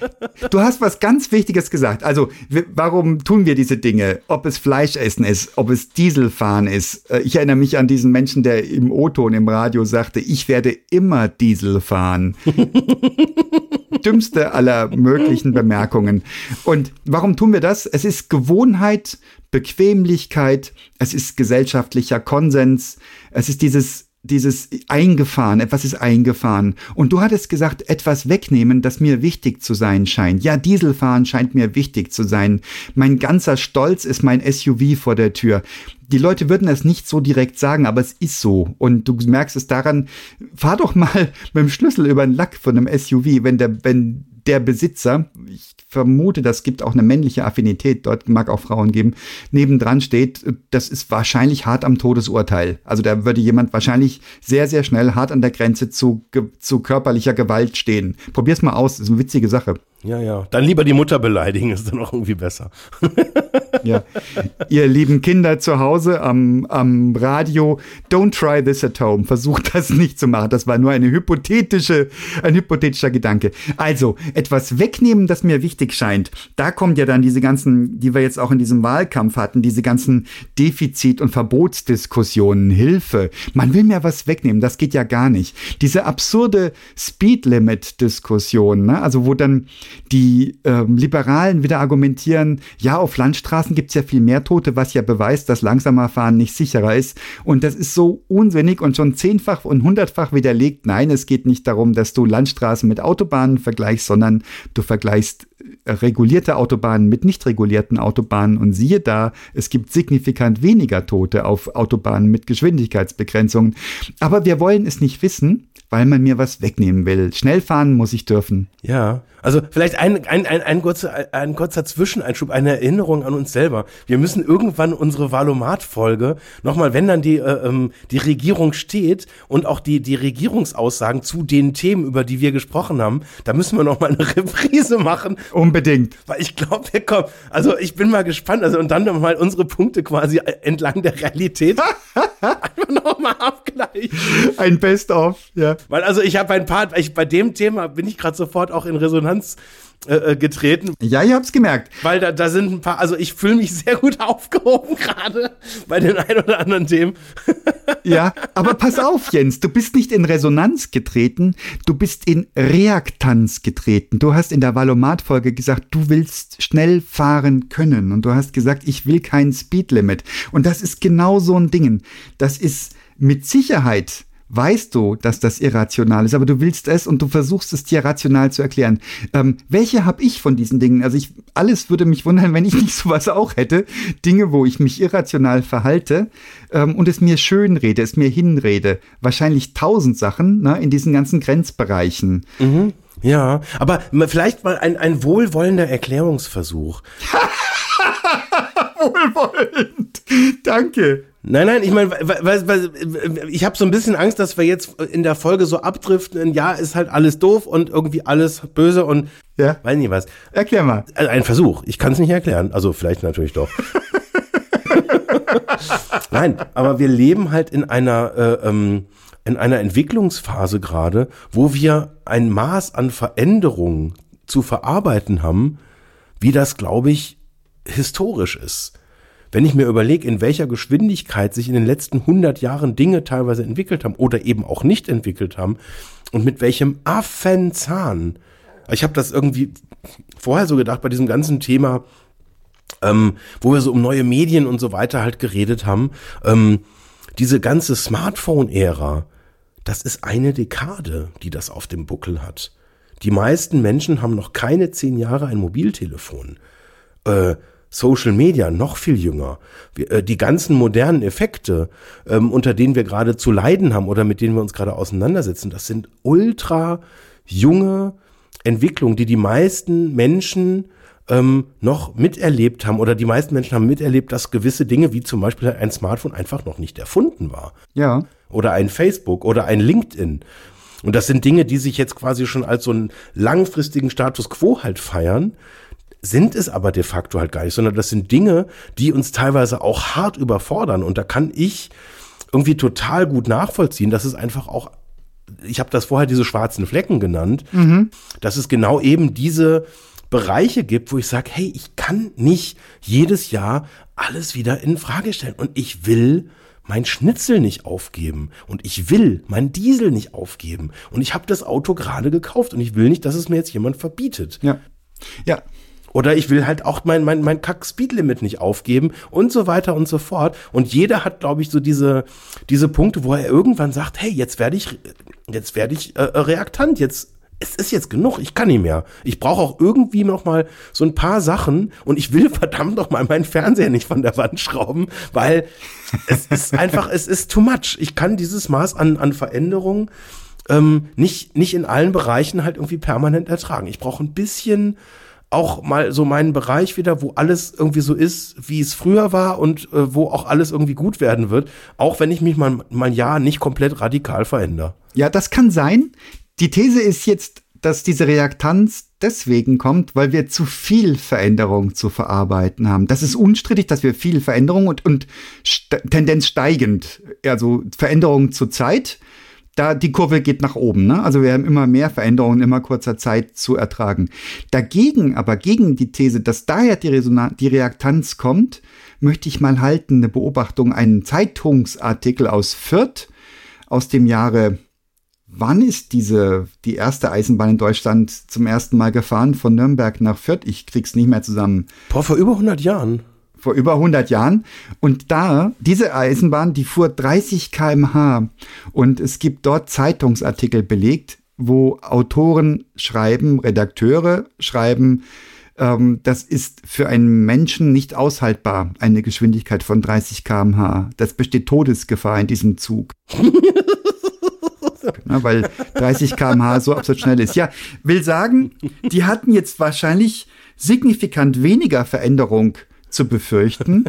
B: du hast was ganz Wichtiges gesagt. Also, warum tun wir diese Dinge? Ob es Fleischessen ist, ob es Dieselfahren ist. Äh, ich erinnere mich an diesen Menschen, der im O-Ton im Radio sagte, ich werde immer Diesel fahren. Dümmste aller möglichen Bemerkungen. Und warum tun wir das? Es ist Gewohnheit, Bequemlichkeit, es ist gesellschaftlicher Konsens, es ist dieses dieses eingefahren, etwas ist eingefahren. Und du hattest gesagt, etwas wegnehmen, das mir wichtig zu sein scheint. Ja, Dieselfahren scheint mir wichtig zu sein. Mein ganzer Stolz ist mein SUV vor der Tür. Die Leute würden es nicht so direkt sagen, aber es ist so. Und du merkst es daran, fahr doch mal mit dem Schlüssel über den Lack von einem SUV, wenn der, wenn der Besitzer, ich vermute, das gibt auch eine männliche Affinität, dort mag auch Frauen geben, nebendran steht, das ist wahrscheinlich hart am Todesurteil. Also da würde jemand wahrscheinlich sehr, sehr schnell hart an der Grenze zu, zu körperlicher Gewalt stehen. Probier's mal aus, ist eine witzige Sache.
A: Ja, ja. Dann lieber die Mutter beleidigen, ist dann auch irgendwie besser.
B: ja. Ihr lieben Kinder zu Hause am, am Radio, don't try this at home. Versucht das nicht zu machen. Das war nur eine hypothetische, ein hypothetischer Gedanke. Also, etwas wegnehmen, das mir wichtig scheint. Da kommt ja dann diese ganzen, die wir jetzt auch in diesem Wahlkampf hatten, diese ganzen Defizit- und Verbotsdiskussionen, Hilfe. Man will mir was wegnehmen, das geht ja gar nicht. Diese absurde Speed-Limit-Diskussion, ne? also wo dann die ähm, Liberalen wieder argumentieren, ja, auf Landstraßen gibt es ja viel mehr Tote, was ja beweist, dass langsamer Fahren nicht sicherer ist. Und das ist so unsinnig und schon zehnfach und hundertfach widerlegt. Nein, es geht nicht darum, dass du Landstraßen mit Autobahnen vergleichst, sondern du vergleichst äh, regulierte Autobahnen mit nicht regulierten Autobahnen und siehe da, es gibt signifikant weniger Tote auf Autobahnen mit Geschwindigkeitsbegrenzungen. Aber wir wollen es nicht wissen, weil man mir was wegnehmen will. Schnell fahren muss ich dürfen.
A: Ja, also vielleicht ein, ein, ein, ein, kurzer, ein kurzer Zwischeneinschub, eine Erinnerung an uns selber. Wir müssen irgendwann unsere Valomat-Folge nochmal, wenn dann die, äh, ähm, die Regierung steht und auch die, die Regierungsaussagen zu den Themen, über die wir gesprochen haben, da müssen wir nochmal eine Reprise machen.
B: Unbedingt.
A: Weil ich glaube, wir kommen, also ich bin mal gespannt, also und dann nochmal unsere Punkte quasi entlang der Realität einfach
B: nochmal abgleichen. Ein Best-of, ja.
A: Weil also ich habe ein paar, ich, bei dem Thema bin ich gerade sofort auch in Resonanz äh, äh, getreten.
B: Ja, ich hab's gemerkt.
A: Weil da, da sind ein paar, also ich fühle mich sehr gut aufgehoben gerade bei den ein oder anderen Themen.
B: ja, aber pass auf, Jens, du bist nicht in Resonanz getreten, du bist in Reaktanz getreten. Du hast in der Valomat-Folge gesagt, du willst schnell fahren können und du hast gesagt, ich will kein Speedlimit. Und das ist genau so ein Ding. Das ist mit Sicherheit weißt du, dass das irrational ist, aber du willst es und du versuchst es dir rational zu erklären. Ähm, welche habe ich von diesen Dingen? Also ich, alles würde mich wundern, wenn ich nicht sowas auch hätte. Dinge, wo ich mich irrational verhalte ähm, und es mir schön rede, es mir hinrede. Wahrscheinlich tausend Sachen ne, in diesen ganzen Grenzbereichen.
A: Mhm. Ja, aber vielleicht mal ein, ein wohlwollender Erklärungsversuch.
B: wohlwollend. Danke.
A: Nein, nein, ich meine, ich habe so ein bisschen Angst, dass wir jetzt in der Folge so abdriften. Ja, ist halt alles doof und irgendwie alles böse und
B: Ja.
A: weiß nicht was.
B: Erklär mal.
A: Ein Versuch. Ich kann es nicht erklären. Also vielleicht natürlich doch. Nein, aber wir leben halt in einer äh, ähm, in einer Entwicklungsphase gerade, wo wir ein Maß an Veränderungen zu verarbeiten haben, wie das, glaube ich, historisch ist. Wenn ich mir überlege, in welcher Geschwindigkeit sich in den letzten 100 Jahren Dinge teilweise entwickelt haben oder eben auch nicht entwickelt haben und mit welchem Affenzahn. Ich habe das irgendwie vorher so gedacht bei diesem ganzen Thema, ähm, wo wir so um neue Medien und so weiter halt geredet haben. Ähm, diese ganze Smartphone-Ära, das ist eine Dekade, die das auf dem Buckel hat. Die meisten Menschen haben noch keine zehn Jahre ein Mobiltelefon. Äh, Social Media noch viel jünger. Wir, äh, die ganzen modernen Effekte, ähm, unter denen wir gerade zu leiden haben oder mit denen wir uns gerade auseinandersetzen, das sind ultra junge Entwicklungen, die die meisten Menschen ähm, noch miterlebt haben oder die meisten Menschen haben miterlebt, dass gewisse Dinge wie zum Beispiel ein Smartphone einfach noch nicht erfunden war
B: Ja.
A: oder ein Facebook oder ein LinkedIn. Und das sind Dinge, die sich jetzt quasi schon als so einen langfristigen Status quo halt feiern, sind es aber de facto halt gar nicht, sondern das sind Dinge, die uns teilweise auch hart überfordern. Und da kann ich irgendwie total gut nachvollziehen, dass es einfach auch, ich habe das vorher diese schwarzen Flecken genannt, dass es genau eben diese Bereiche gibt, wo ich sage, hey, ich kann nicht jedes Jahr alles wieder in Frage stellen. Und ich will mein Schnitzel nicht aufgeben und ich will mein Diesel nicht aufgeben und ich habe das Auto gerade gekauft und ich will nicht, dass es mir jetzt jemand verbietet.
B: Ja. Ja.
A: Oder ich will halt auch mein, mein, mein Kack-Speedlimit nicht aufgeben und so weiter und so fort. Und jeder hat, glaube ich, so diese, diese Punkte, wo er irgendwann sagt, hey, jetzt werde ich, jetzt werde ich äh, reaktant, jetzt es ist jetzt genug, ich kann nicht mehr. Ich brauche auch irgendwie noch mal so ein paar Sachen und ich will verdammt noch mal meinen Fernseher nicht von der Wand schrauben, weil es ist einfach, es ist too much. Ich kann dieses Maß an, an Veränderung ähm, nicht, nicht in allen Bereichen halt irgendwie permanent ertragen. Ich brauche ein bisschen auch mal so meinen Bereich wieder, wo alles irgendwie so ist, wie es früher war und äh, wo auch alles irgendwie gut werden wird, auch wenn ich mich mal, mal ein Jahr nicht komplett radikal verändere.
B: Ja, das kann sein. Die These ist jetzt, dass diese Reaktanz deswegen kommt, weil wir zu viel Veränderung zu verarbeiten haben. Das ist unstrittig, dass wir viel Veränderung und, und Tendenz steigend, also Veränderung zur Zeit, da die Kurve geht nach oben. Ne? Also wir haben immer mehr Veränderungen in immer kurzer Zeit zu ertragen. Dagegen, aber gegen die These, dass daher die, Resonanz, die Reaktanz kommt, möchte ich mal halten, eine Beobachtung, einen Zeitungsartikel aus Fürth aus dem Jahre Wann ist diese, die erste Eisenbahn in Deutschland zum ersten Mal gefahren von Nürnberg nach Fürth? Ich krieg's nicht mehr zusammen.
A: Boah, vor über 100 Jahren.
B: Vor über 100 Jahren. Und da, diese Eisenbahn, die fuhr 30 kmh. Und es gibt dort Zeitungsartikel belegt, wo Autoren schreiben, Redakteure schreiben, ähm, das ist für einen Menschen nicht aushaltbar, eine Geschwindigkeit von 30 kmh. Das besteht Todesgefahr in diesem Zug. Ja, weil 30 km/h so absolut schnell ist. Ja, will sagen, die hatten jetzt wahrscheinlich signifikant weniger Veränderung zu befürchten.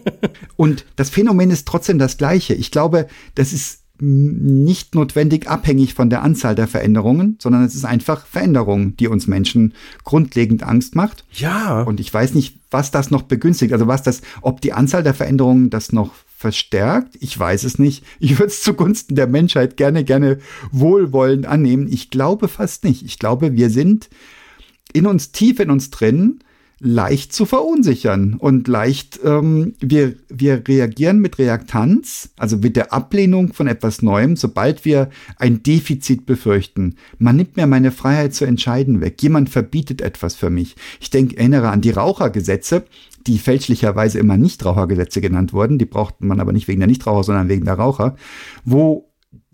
B: Und das Phänomen ist trotzdem das gleiche. Ich glaube, das ist nicht notwendig abhängig von der Anzahl der Veränderungen, sondern es ist einfach Veränderung, die uns Menschen grundlegend Angst macht.
A: Ja.
B: Und ich weiß nicht, was das noch begünstigt, also was das, ob die Anzahl der Veränderungen das noch verstärkt. Ich weiß es nicht. Ich würde es zugunsten der Menschheit gerne, gerne wohlwollend annehmen. Ich glaube fast nicht. Ich glaube, wir sind in uns tief in uns drin leicht zu verunsichern und leicht, ähm, wir, wir reagieren mit Reaktanz, also mit der Ablehnung von etwas Neuem, sobald wir ein Defizit befürchten. Man nimmt mir meine Freiheit zu entscheiden weg. Jemand verbietet etwas für mich. Ich denke, erinnere an die Rauchergesetze, die fälschlicherweise immer Nichtrauchergesetze genannt wurden. Die brauchte man aber nicht wegen der Nichtraucher, sondern wegen der Raucher, wo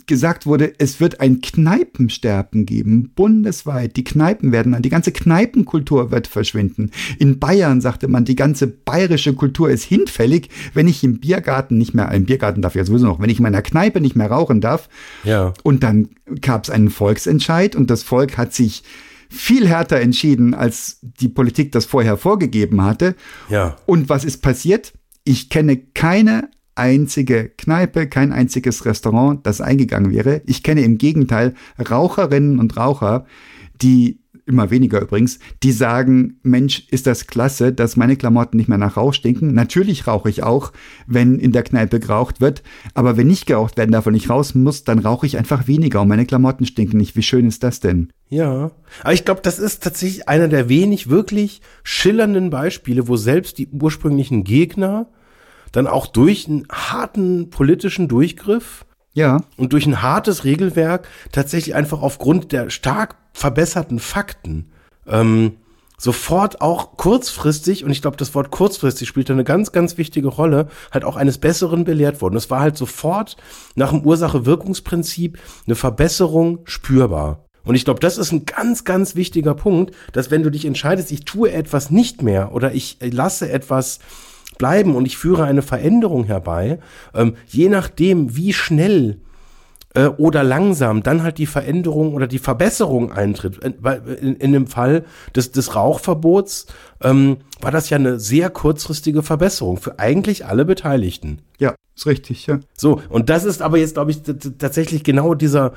B: gesagt wurde, es wird ein Kneipensterben geben, bundesweit. Die Kneipen werden, die ganze Kneipenkultur wird verschwinden. In Bayern sagte man, die ganze bayerische Kultur ist hinfällig, wenn ich im Biergarten nicht mehr, im Biergarten darf ich ja sowieso noch, wenn ich in meiner Kneipe nicht mehr rauchen darf.
A: Ja.
B: Und dann gab es einen Volksentscheid und das Volk hat sich viel härter entschieden, als die Politik das vorher vorgegeben hatte.
A: Ja.
B: Und was ist passiert? Ich kenne keine einzige Kneipe, kein einziges Restaurant, das eingegangen wäre. Ich kenne im Gegenteil Raucherinnen und Raucher, die immer weniger übrigens, die sagen, Mensch, ist das klasse, dass meine Klamotten nicht mehr nach Rauch stinken. Natürlich rauche ich auch, wenn in der Kneipe geraucht wird, aber wenn nicht geraucht werden davon nicht raus muss, dann rauche ich einfach weniger und meine Klamotten stinken nicht. Wie schön ist das denn?
A: Ja, aber ich glaube, das ist tatsächlich einer der wenig wirklich schillernden Beispiele, wo selbst die ursprünglichen Gegner dann auch durch einen harten politischen Durchgriff
B: Ja,
A: und durch ein hartes Regelwerk tatsächlich einfach aufgrund der stark verbesserten Fakten ähm, sofort auch kurzfristig, und ich glaube, das Wort kurzfristig spielt da eine ganz, ganz wichtige Rolle, halt auch eines Besseren belehrt worden. Es war halt sofort nach dem Ursache-Wirkungsprinzip eine Verbesserung spürbar. Und ich glaube, das ist ein ganz, ganz wichtiger Punkt, dass wenn du dich entscheidest, ich tue etwas nicht mehr oder ich lasse etwas bleiben und ich führe eine Veränderung herbei, ähm, je nachdem, wie schnell äh, oder langsam dann halt die Veränderung oder die Verbesserung eintritt. In, weil in, in dem Fall des, des Rauchverbots ähm, war das ja eine sehr kurzfristige Verbesserung für eigentlich alle Beteiligten.
B: ja, ist richtig, ja.
A: So, und das ist aber jetzt, glaube ich, tatsächlich genau dieser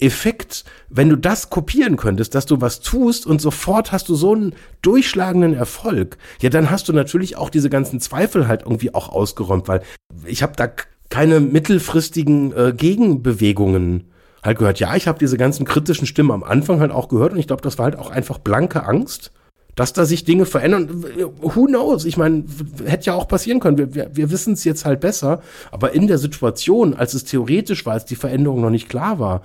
A: Effekt, wenn du das kopieren könntest, dass du was tust und sofort hast du so einen durchschlagenden Erfolg, ja, dann hast du natürlich auch diese ganzen Zweifel halt irgendwie auch ausgeräumt, weil ich habe da keine mittelfristigen äh, Gegenbewegungen halt gehört. Ja, ich habe diese ganzen kritischen Stimmen am Anfang halt auch gehört und ich glaube, das war halt auch einfach blanke Angst dass da sich Dinge verändern. Who knows? Ich meine, hätte ja auch passieren können. Wir, wir, wir wissen es jetzt halt besser. Aber in der Situation, als es theoretisch war, als die Veränderung noch nicht klar war,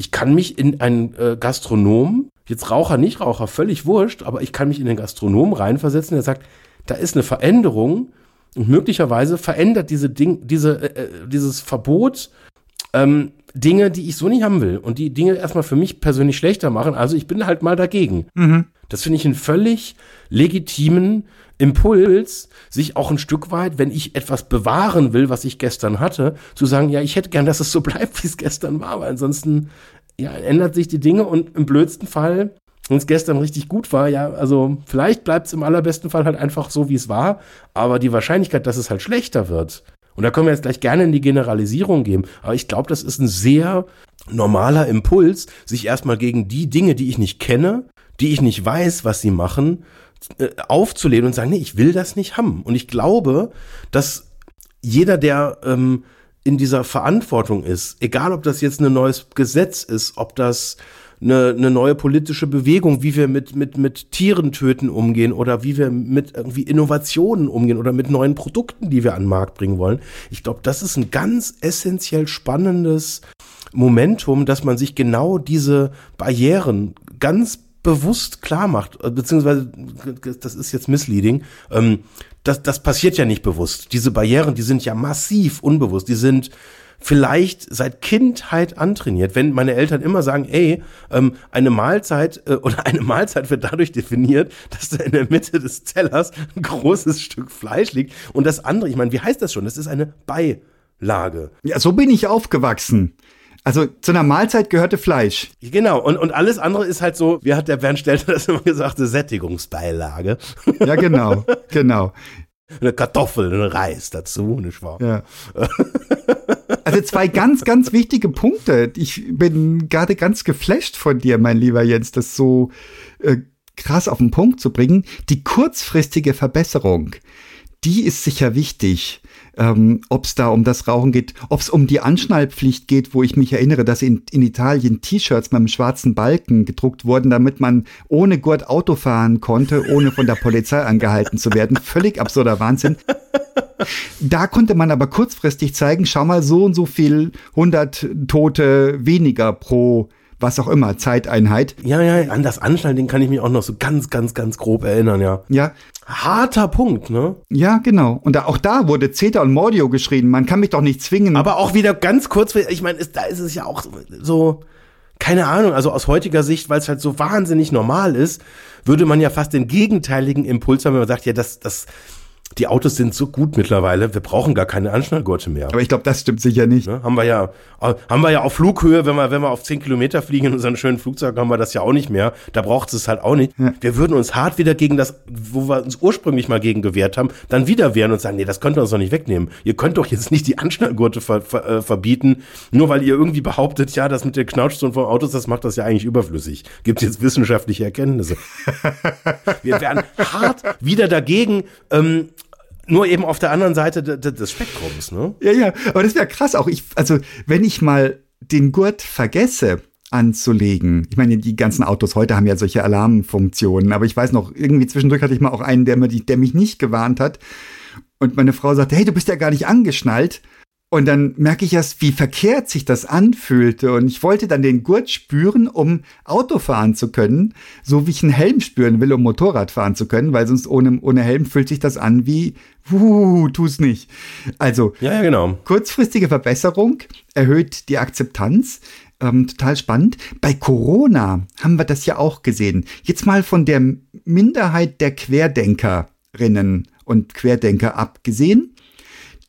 A: ich kann mich in einen äh, Gastronom, jetzt Raucher, nicht Raucher, völlig wurscht, aber ich kann mich in den Gastronom reinversetzen, der sagt, da ist eine Veränderung und möglicherweise verändert diese Ding, diese, äh, äh, dieses Verbot ähm, Dinge, die ich so nicht haben will und die Dinge erstmal für mich persönlich schlechter machen. Also ich bin halt mal dagegen. Das finde ich einen völlig legitimen Impuls, sich auch ein Stück weit, wenn ich etwas bewahren will, was ich gestern hatte, zu sagen, ja, ich hätte gern, dass es so bleibt, wie es gestern war, weil ansonsten ja, ändert sich die Dinge und im blödsten Fall, wenn es gestern richtig gut war, ja, also vielleicht bleibt es im allerbesten Fall halt einfach so, wie es war, aber die Wahrscheinlichkeit, dass es halt schlechter wird, und da können wir jetzt gleich gerne in die Generalisierung gehen. Aber ich glaube, das ist ein sehr normaler Impuls, sich erstmal gegen die Dinge, die ich nicht kenne, die ich nicht weiß, was sie machen, aufzulehnen und sagen, nee, ich will das nicht haben. Und ich glaube, dass jeder, der ähm, in dieser Verantwortung ist, egal ob das jetzt ein neues Gesetz ist, ob das eine, eine neue politische Bewegung, wie wir mit, mit, mit Tieren töten umgehen oder wie wir mit irgendwie Innovationen umgehen oder mit neuen Produkten, die wir an den Markt bringen wollen. Ich glaube, das ist ein ganz essentiell spannendes Momentum, dass man sich genau diese Barrieren ganz bewusst klar macht, äh, beziehungsweise, das ist jetzt misleading, ähm, das, das passiert ja nicht bewusst. Diese Barrieren, die sind ja massiv unbewusst, die sind vielleicht seit Kindheit antrainiert. Wenn meine Eltern immer sagen, ey, ähm, eine Mahlzeit äh, oder eine Mahlzeit wird dadurch definiert, dass da in der Mitte des Tellers ein großes Stück Fleisch liegt und das andere, ich meine, wie heißt das schon? Das ist eine Beilage.
B: Ja, so bin ich aufgewachsen. Also zu einer Mahlzeit gehörte Fleisch.
A: Genau, und, und alles andere ist halt so, wie hat der Bernd Stelter das immer gesagt, eine Sättigungsbeilage.
B: Ja, genau, genau.
A: Eine Kartoffel, ein Reis dazu, nicht wahr?
B: Ja. Also zwei ganz, ganz wichtige Punkte. Ich bin gerade ganz geflasht von dir, mein lieber Jens, das so äh, krass auf den Punkt zu bringen. Die kurzfristige Verbesserung, die ist sicher wichtig. Ähm, ob es da um das Rauchen geht, ob es um die Anschnallpflicht geht, wo ich mich erinnere, dass in, in Italien T-Shirts mit einem schwarzen Balken gedruckt wurden, damit man ohne Gurt Auto fahren konnte, ohne von der Polizei angehalten zu werden. Völlig absurder Wahnsinn. Da konnte man aber kurzfristig zeigen, schau mal, so und so viel 100 Tote weniger pro was auch immer, Zeiteinheit.
A: Ja, ja, an das Anschnallen kann ich mich auch noch so ganz, ganz, ganz grob erinnern, ja.
B: Ja,
A: Harter Punkt, ne?
B: ja, genau. Und da, auch da wurde Zeta und Mordio geschrien. Man kann mich doch nicht zwingen.
A: Aber auch wieder ganz kurz, ich meine, da ist es ja auch so, keine Ahnung, also aus heutiger Sicht, weil es halt so wahnsinnig normal ist, würde man ja fast den gegenteiligen Impuls haben, wenn man sagt, ja, das, das, die Autos sind so gut mittlerweile, wir brauchen gar keine Anschnallgurte mehr.
B: Aber ich glaube, das stimmt sicher nicht.
A: Ne? Haben wir ja, haben wir ja auf Flughöhe, wenn wir, wenn wir auf 10 Kilometer fliegen in unseren schönen Flugzeug, haben wir das ja auch nicht mehr. Da braucht es halt auch nicht. Ja. Wir würden uns hart wieder gegen das, wo wir uns ursprünglich mal gegen gewehrt haben, dann wieder wehren und sagen, nee, das könnt ihr uns doch nicht wegnehmen. Ihr könnt doch jetzt nicht die Anschnallgurte ver, ver, äh, verbieten, nur weil ihr irgendwie behauptet, ja, das mit der Knautschzone von Autos, das macht das ja eigentlich überflüssig. Gibt jetzt wissenschaftliche Erkenntnisse. wir werden hart wieder dagegen, ähm, nur eben auf der anderen Seite des Spektrums, ne?
B: Ja, ja, aber das wäre krass auch. Ich, also, wenn ich mal den Gurt vergesse anzulegen. Ich meine, die ganzen Autos heute haben ja solche Alarmfunktionen, aber ich weiß noch, irgendwie zwischendurch hatte ich mal auch einen, der, der mich nicht gewarnt hat. Und meine Frau sagte, hey, du bist ja gar nicht angeschnallt. Und dann merke ich erst, wie verkehrt sich das anfühlte. Und ich wollte dann den Gurt spüren, um Auto fahren zu können, so wie ich einen Helm spüren will, um Motorrad fahren zu können, weil sonst ohne, ohne Helm fühlt sich das an wie, wuh, tu's nicht. Also,
A: ja, ja, genau.
B: kurzfristige Verbesserung erhöht die Akzeptanz. Ähm, total spannend. Bei Corona haben wir das ja auch gesehen. Jetzt mal von der Minderheit der Querdenkerinnen und Querdenker abgesehen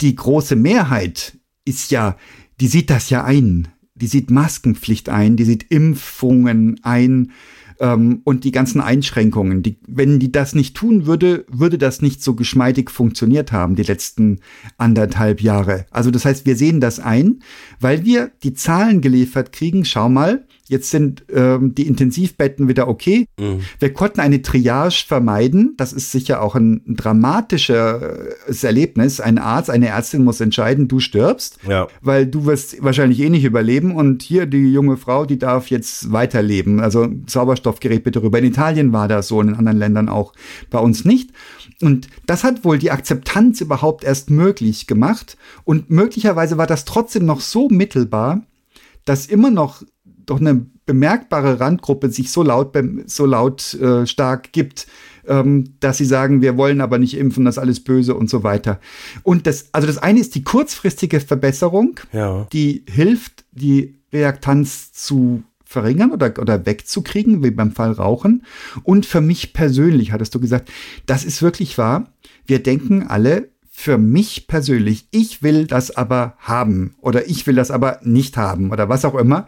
B: die große Mehrheit ist ja, die sieht das ja ein. Die sieht Maskenpflicht ein, die sieht Impfungen ein ähm, und die ganzen Einschränkungen. Die, wenn die das nicht tun würde, würde das nicht so geschmeidig funktioniert haben, die letzten anderthalb Jahre. Also das heißt, wir sehen das ein, weil wir die Zahlen geliefert kriegen. Schau mal, Jetzt sind ähm, die Intensivbetten wieder okay. Mhm. Wir konnten eine Triage vermeiden. Das ist sicher auch ein, dramatisches Erlebnis. Ein Arzt, eine Ärztin muss entscheiden, du stirbst, ja. weil du wirst wahrscheinlich eh nicht überleben. Und hier die junge Frau, die darf jetzt weiterleben. Also Sauerstoffgerät bitte rüber. In Italien war das so, in anderen Ländern auch, bei uns nicht. Und das hat wohl die Akzeptanz überhaupt erst möglich gemacht. Und möglicherweise war das trotzdem noch so mittelbar, dass immer noch doch eine bemerkbare Randgruppe sich so laut, so laut äh, stark gibt, ähm, dass sie sagen, wir wollen aber nicht impfen, das ist alles böse und so weiter. Und das, also das eine ist die kurzfristige Verbesserung, ja. die hilft, die Reaktanz zu verringern oder, oder wegzukriegen, wie beim Fall Rauchen. Und für mich persönlich, hattest du gesagt, das ist wirklich wahr. Wir denken alle, für mich persönlich, ich will das aber haben oder ich will das aber nicht haben oder was auch immer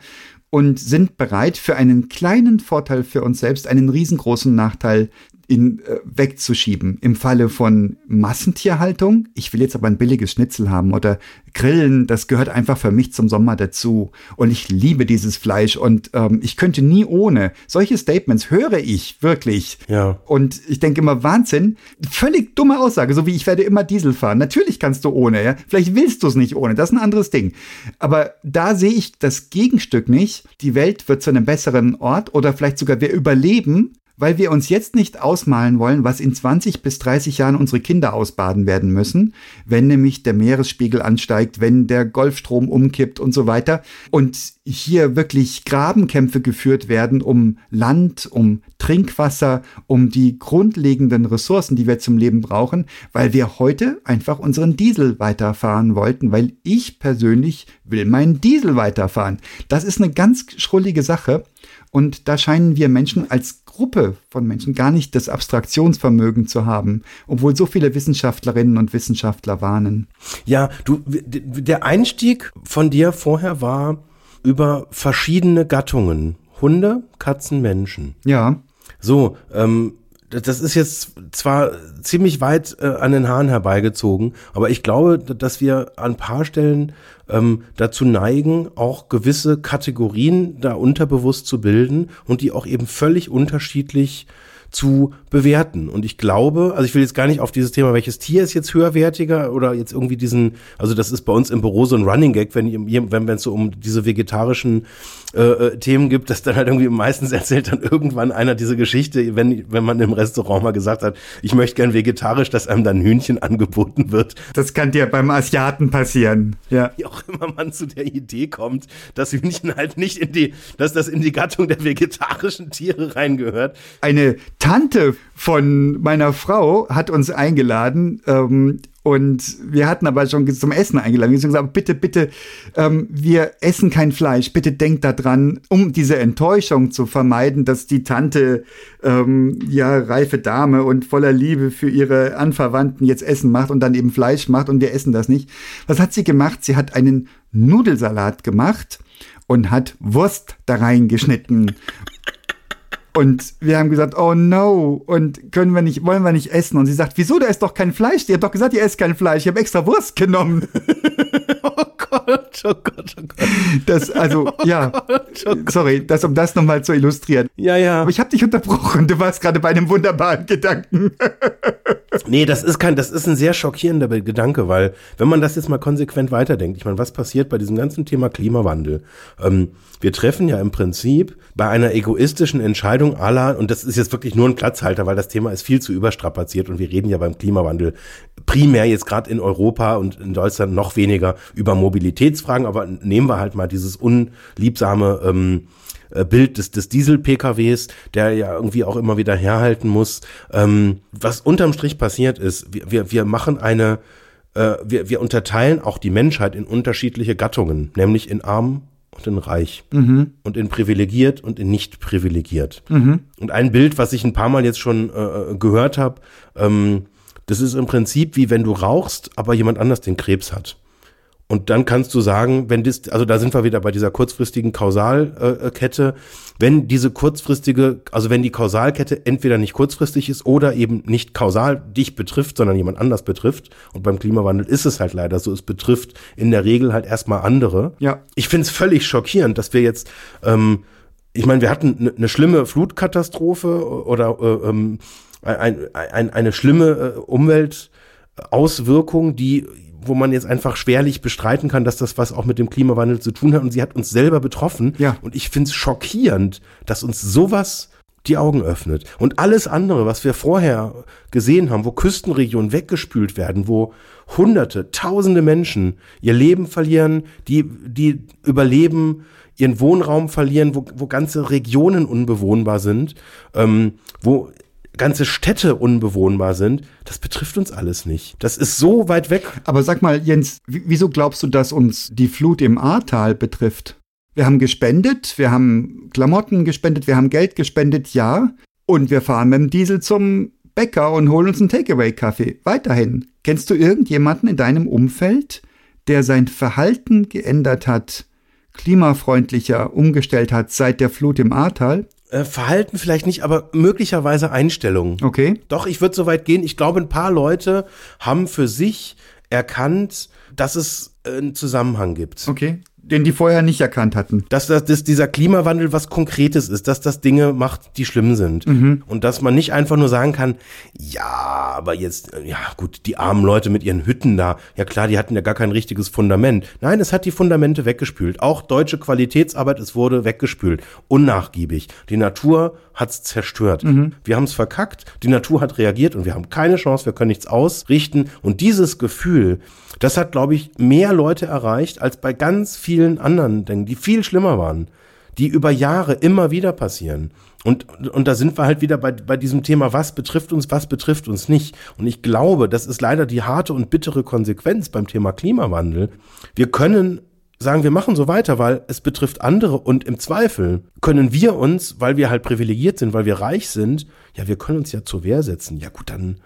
B: und sind bereit, für einen kleinen Vorteil für uns selbst einen riesengroßen Nachteil in, äh, wegzuschieben. Im Falle von Massentierhaltung, ich will jetzt aber ein billiges Schnitzel haben oder Grillen, das gehört einfach für mich zum Sommer dazu. Und ich liebe dieses Fleisch und ähm, ich könnte nie ohne. Solche Statements höre ich wirklich. Ja. Und ich denke immer, Wahnsinn, völlig dumme Aussage, so wie ich werde immer Diesel fahren. Natürlich kannst du ohne, ja. Vielleicht willst du es nicht ohne, das ist ein anderes Ding. Aber da sehe ich das Gegenstück nicht. Die Welt wird zu einem besseren Ort oder vielleicht sogar wir überleben, weil wir uns jetzt nicht ausmalen wollen, was in 20 bis 30 Jahren unsere Kinder ausbaden werden müssen, wenn nämlich der Meeresspiegel ansteigt, wenn der Golfstrom umkippt und so weiter. Und hier wirklich Grabenkämpfe geführt werden um Land, um Trinkwasser, um die grundlegenden Ressourcen, die wir zum Leben brauchen, weil wir heute einfach unseren Diesel weiterfahren wollten, weil ich persönlich will meinen Diesel weiterfahren. Das ist eine ganz schrullige Sache. Und da scheinen wir Menschen als Gruppe von Menschen gar nicht das Abstraktionsvermögen zu haben, obwohl so viele Wissenschaftlerinnen und Wissenschaftler warnen.
A: Ja, du, der Einstieg von dir vorher war über verschiedene Gattungen. Hunde, Katzen, Menschen.
B: Ja.
A: So, ähm, das ist jetzt zwar ziemlich weit äh, an den Haaren herbeigezogen, aber ich glaube, dass wir an ein paar Stellen ähm, dazu neigen, auch gewisse Kategorien da unterbewusst zu bilden und die auch eben völlig unterschiedlich zu bewerten. Und ich glaube, also ich will jetzt gar nicht auf dieses Thema, welches Tier ist jetzt höherwertiger oder jetzt irgendwie diesen, also das ist bei uns im Büro so ein Running Gag, wenn wenn es so um diese vegetarischen äh, äh, Themen gibt, dass dann halt irgendwie meistens erzählt dann irgendwann einer diese Geschichte, wenn wenn man im Restaurant mal gesagt hat, ich möchte gern vegetarisch, dass einem dann Hühnchen angeboten wird.
B: Das kann dir beim Asiaten passieren.
A: Ja. Wie auch immer man zu der Idee kommt, dass Hühnchen halt nicht in die, dass das in die Gattung der vegetarischen Tiere reingehört.
B: Eine Tante von meiner Frau hat uns eingeladen ähm, Und wir hatten aber schon zum Essen eingeladen. Wir haben gesagt, bitte, bitte, ähm, wir essen kein Fleisch. Bitte denkt daran, um diese Enttäuschung zu vermeiden, dass die Tante, ähm, ja, reife Dame und voller Liebe für ihre Anverwandten jetzt Essen macht und dann eben Fleisch macht und wir essen das nicht. Was hat sie gemacht? Sie hat einen Nudelsalat gemacht und hat Wurst da reingeschnitten und wir haben gesagt, oh no, und können wir nicht, wollen wir nicht essen? Und sie sagt, wieso, da ist doch kein Fleisch. Ihr habt doch gesagt, ihr esst kein Fleisch. Ich habe extra Wurst genommen. oh Gott, oh Gott, oh Gott. Das, also, oh ja, Gott, oh Gott. sorry, das, um das nochmal zu illustrieren.
A: Ja, ja.
B: Aber ich habe dich unterbrochen. Du warst gerade bei einem wunderbaren Gedanken.
A: nee, das ist kein, das ist ein sehr schockierender Gedanke, weil, wenn man das jetzt mal konsequent weiterdenkt, ich meine, was passiert bei diesem ganzen Thema Klimawandel? Ähm, wir treffen ja im Prinzip bei einer egoistischen Entscheidung aller, und das ist jetzt wirklich nur ein Platzhalter, weil das Thema ist viel zu überstrapaziert und wir reden ja beim Klimawandel primär jetzt gerade in Europa und in Deutschland noch weniger über Mobilitätsfragen, aber nehmen wir halt mal dieses unliebsame ähm, äh, Bild des, des Diesel-PKWs, der ja irgendwie auch immer wieder herhalten muss. Ähm, was unterm Strich passiert ist, wir, wir, wir machen eine, äh, wir, wir unterteilen auch die Menschheit in unterschiedliche Gattungen, nämlich in arm und in reich mhm. und in privilegiert und in nicht privilegiert. Mhm. Und ein Bild, was ich ein paar Mal jetzt schon äh, äh gehört habe, ähm, das ist im Prinzip wie wenn du rauchst, aber jemand anders den Krebs hat. Und dann kannst du sagen, wenn das, also da sind wir wieder bei dieser kurzfristigen Kausalkette, wenn diese kurzfristige, also wenn die Kausalkette entweder nicht kurzfristig ist oder eben nicht kausal dich betrifft, sondern jemand anders betrifft. Und beim Klimawandel ist es halt leider so, es betrifft in der Regel halt erstmal andere.
B: Ja.
A: Ich finde es völlig schockierend, dass wir jetzt, ähm, ich meine, wir hatten eine ne schlimme Flutkatastrophe oder äh, ähm, ein, ein, eine schlimme äh, Umweltauswirkung, die wo man jetzt einfach schwerlich bestreiten kann, dass das was auch mit dem Klimawandel zu tun hat. Und sie hat uns selber betroffen.
B: Ja.
A: Und ich finde es schockierend, dass uns sowas die Augen öffnet. Und alles andere, was wir vorher gesehen haben, wo Küstenregionen weggespült werden, wo Hunderte, Tausende Menschen ihr Leben verlieren, die, die überleben, ihren Wohnraum verlieren, wo, wo ganze Regionen unbewohnbar sind, ähm, wo ganze Städte unbewohnbar sind, das betrifft uns alles nicht. Das ist so weit weg.
B: Aber sag mal, Jens, wieso glaubst du, dass uns die Flut im Ahrtal betrifft? Wir haben gespendet, wir haben Klamotten gespendet, wir haben Geld gespendet, ja. Und wir fahren mit dem Diesel zum Bäcker und holen uns einen Takeaway-Kaffee. Weiterhin. Kennst du irgendjemanden in deinem Umfeld, der sein Verhalten geändert hat, klimafreundlicher umgestellt hat seit der Flut im Ahrtal?
A: Äh, Verhalten vielleicht nicht, aber möglicherweise Einstellungen.
B: Okay.
A: Doch, ich würde so weit gehen. Ich glaube, ein paar Leute haben für sich erkannt, dass es einen Zusammenhang gibt.
B: Okay den die vorher nicht erkannt hatten.
A: Dass, dass, dass dieser Klimawandel was Konkretes ist, dass das Dinge macht, die schlimm sind. Mhm. Und dass man nicht einfach nur sagen kann, ja, aber jetzt, ja gut, die armen Leute mit ihren Hütten da, ja klar, die hatten ja gar kein richtiges Fundament. Nein, es hat die Fundamente weggespült. Auch deutsche Qualitätsarbeit, es wurde weggespült. Unnachgiebig. Die Natur hat's zerstört. Mhm. Wir haben es verkackt, die Natur hat reagiert und wir haben keine Chance, wir können nichts ausrichten. Und dieses Gefühl, das hat, glaube ich, mehr Leute erreicht als bei ganz vielen anderen Dingen, die viel schlimmer waren, die über Jahre immer wieder passieren. Und, und da sind wir halt wieder bei, bei diesem Thema, was betrifft uns, was betrifft uns nicht. Und ich glaube, das ist leider die harte und bittere Konsequenz beim Thema Klimawandel. Wir können sagen, wir machen so weiter, weil es betrifft andere und im Zweifel können wir uns, weil wir halt privilegiert sind, weil wir reich sind, ja, wir können uns ja zur Wehr setzen. Ja gut, dann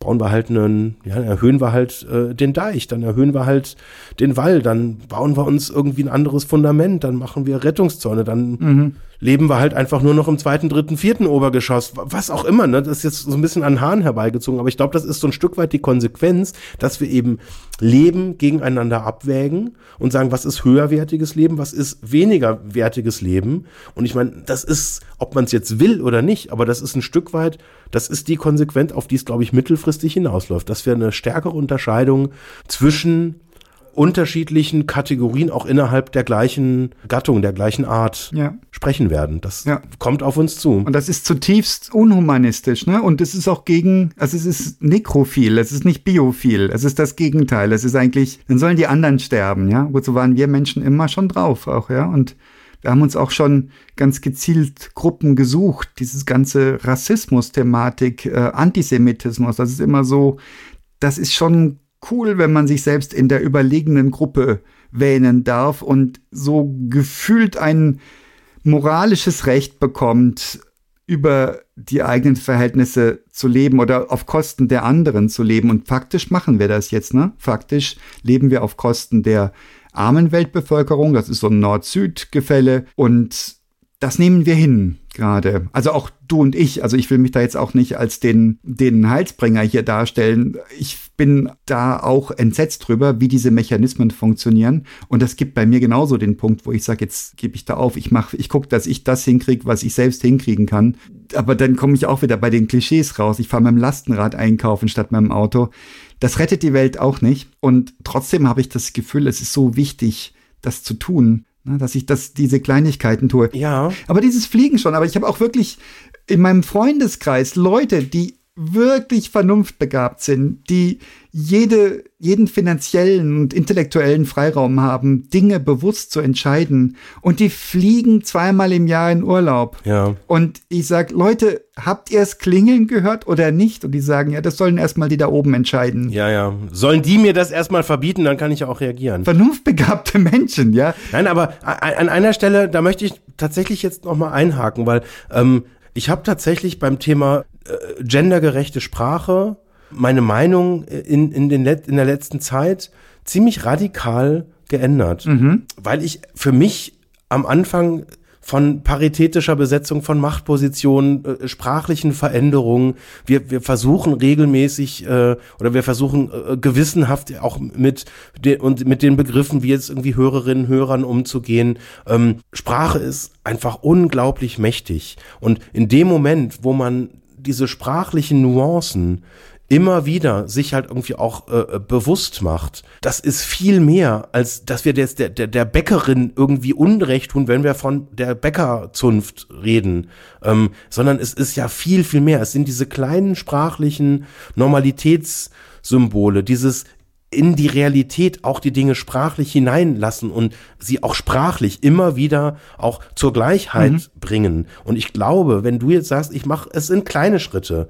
A: bauen wir halt einen, ja, erhöhen wir halt äh, den Deich, dann erhöhen wir halt den Wall, dann bauen wir uns irgendwie ein anderes Fundament, dann machen wir Rettungszäune, dann mhm. leben wir halt einfach nur noch im zweiten, dritten, vierten Obergeschoss, was auch immer, ne? Das ist jetzt so ein bisschen an Haaren herbeigezogen, aber ich glaube, das ist so ein Stück weit die Konsequenz, dass wir eben Leben gegeneinander abwägen und sagen, was ist höherwertiges Leben, was ist weniger wertiges Leben. Und ich meine, das ist, ob man es jetzt will oder nicht, aber das ist ein Stück weit, das ist die Konsequenz, auf die es, glaube ich, mittelfristig hinausläuft, dass wir eine stärkere Unterscheidung zwischen unterschiedlichen Kategorien auch innerhalb der gleichen Gattung, der gleichen Art ja. sprechen werden. Das ja. kommt auf uns zu.
B: Und das ist zutiefst unhumanistisch, ne? Und es ist auch gegen, also es ist nekrophil, es ist nicht biophil, es ist das Gegenteil. Es ist eigentlich, dann sollen die anderen sterben, ja? Wozu waren wir Menschen immer schon drauf auch, ja? Und wir haben uns auch schon ganz gezielt Gruppen gesucht, dieses ganze Rassismus-Thematik, äh, Antisemitismus, das ist immer so, das ist schon cool, wenn man sich selbst in der überlegenen Gruppe wähnen darf und so gefühlt ein moralisches Recht bekommt, über die eigenen Verhältnisse zu leben oder auf Kosten der anderen zu leben. Und faktisch machen wir das jetzt, ne? Faktisch leben wir auf Kosten der armen Weltbevölkerung. Das ist so ein Nord-Süd-Gefälle. Und das nehmen wir hin gerade. Also auch du und ich. Also ich will mich da jetzt auch nicht als den, den Heilsbringer hier darstellen. Ich bin da auch entsetzt drüber, wie diese Mechanismen funktionieren. Und das gibt bei mir genauso den Punkt, wo ich sage, jetzt gebe ich da auf. Ich mache, ich gucke, dass ich das hinkriege, was ich selbst hinkriegen kann. Aber dann komme ich auch wieder bei den Klischees raus. Ich fahre mit dem Lastenrad einkaufen statt mit dem Auto. Das rettet die Welt auch nicht. Und trotzdem habe ich das Gefühl, es ist so wichtig, das zu tun. Ne, dass ich das, diese Kleinigkeiten tue.
A: Ja.
B: Aber dieses Fliegen schon. Aber ich habe auch wirklich in meinem Freundeskreis Leute, die wirklich vernunftbegabt sind, die jede, jeden finanziellen und intellektuellen Freiraum haben, Dinge bewusst zu entscheiden. Und die fliegen zweimal im Jahr in Urlaub.
A: Ja.
B: Und ich sag, Leute, habt ihr es klingeln gehört oder nicht? Und die sagen, ja, das sollen erstmal die da oben entscheiden.
A: Ja, ja. Sollen die mir das erstmal verbieten, dann kann ich ja auch reagieren.
B: Vernunftbegabte Menschen, ja.
A: Nein, aber an einer Stelle, da möchte ich tatsächlich jetzt nochmal einhaken, weil ähm, ich habe tatsächlich beim Thema äh, gendergerechte Sprache meine Meinung in, in, den Let in der letzten Zeit ziemlich radikal geändert, mhm. weil ich für mich am Anfang von paritätischer Besetzung von Machtpositionen, äh, sprachlichen Veränderungen. Wir, wir versuchen regelmäßig äh, oder wir versuchen äh, gewissenhaft auch mit, de und mit den Begriffen wie jetzt irgendwie Hörerinnen, Hörern umzugehen. Ähm, Sprache ist einfach unglaublich mächtig. Und in dem Moment, wo man diese sprachlichen Nuancen immer wieder sich halt irgendwie auch äh, bewusst macht. Das ist viel mehr, als dass wir jetzt der, der, der Bäckerin irgendwie Unrecht tun, wenn wir von der Bäckerzunft reden, ähm, sondern es ist ja viel, viel mehr. Es sind diese kleinen sprachlichen Normalitätssymbole, dieses in die Realität auch die Dinge sprachlich hineinlassen und sie auch sprachlich immer wieder auch zur Gleichheit mhm. bringen. Und ich glaube, wenn du jetzt sagst, ich mache, es sind kleine Schritte,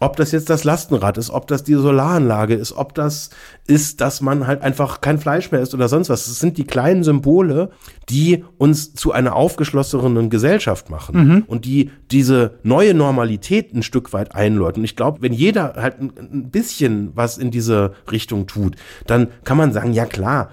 A: ob das jetzt das Lastenrad ist, ob das die Solaranlage ist, ob das ist, dass man halt einfach kein Fleisch mehr isst oder sonst was. Das sind die kleinen Symbole, die uns zu einer aufgeschlossenen Gesellschaft machen mhm. und die diese neue Normalität ein Stück weit einläuten. Und ich glaube, wenn jeder halt ein bisschen was in diese Richtung tut, dann kann man sagen, ja klar,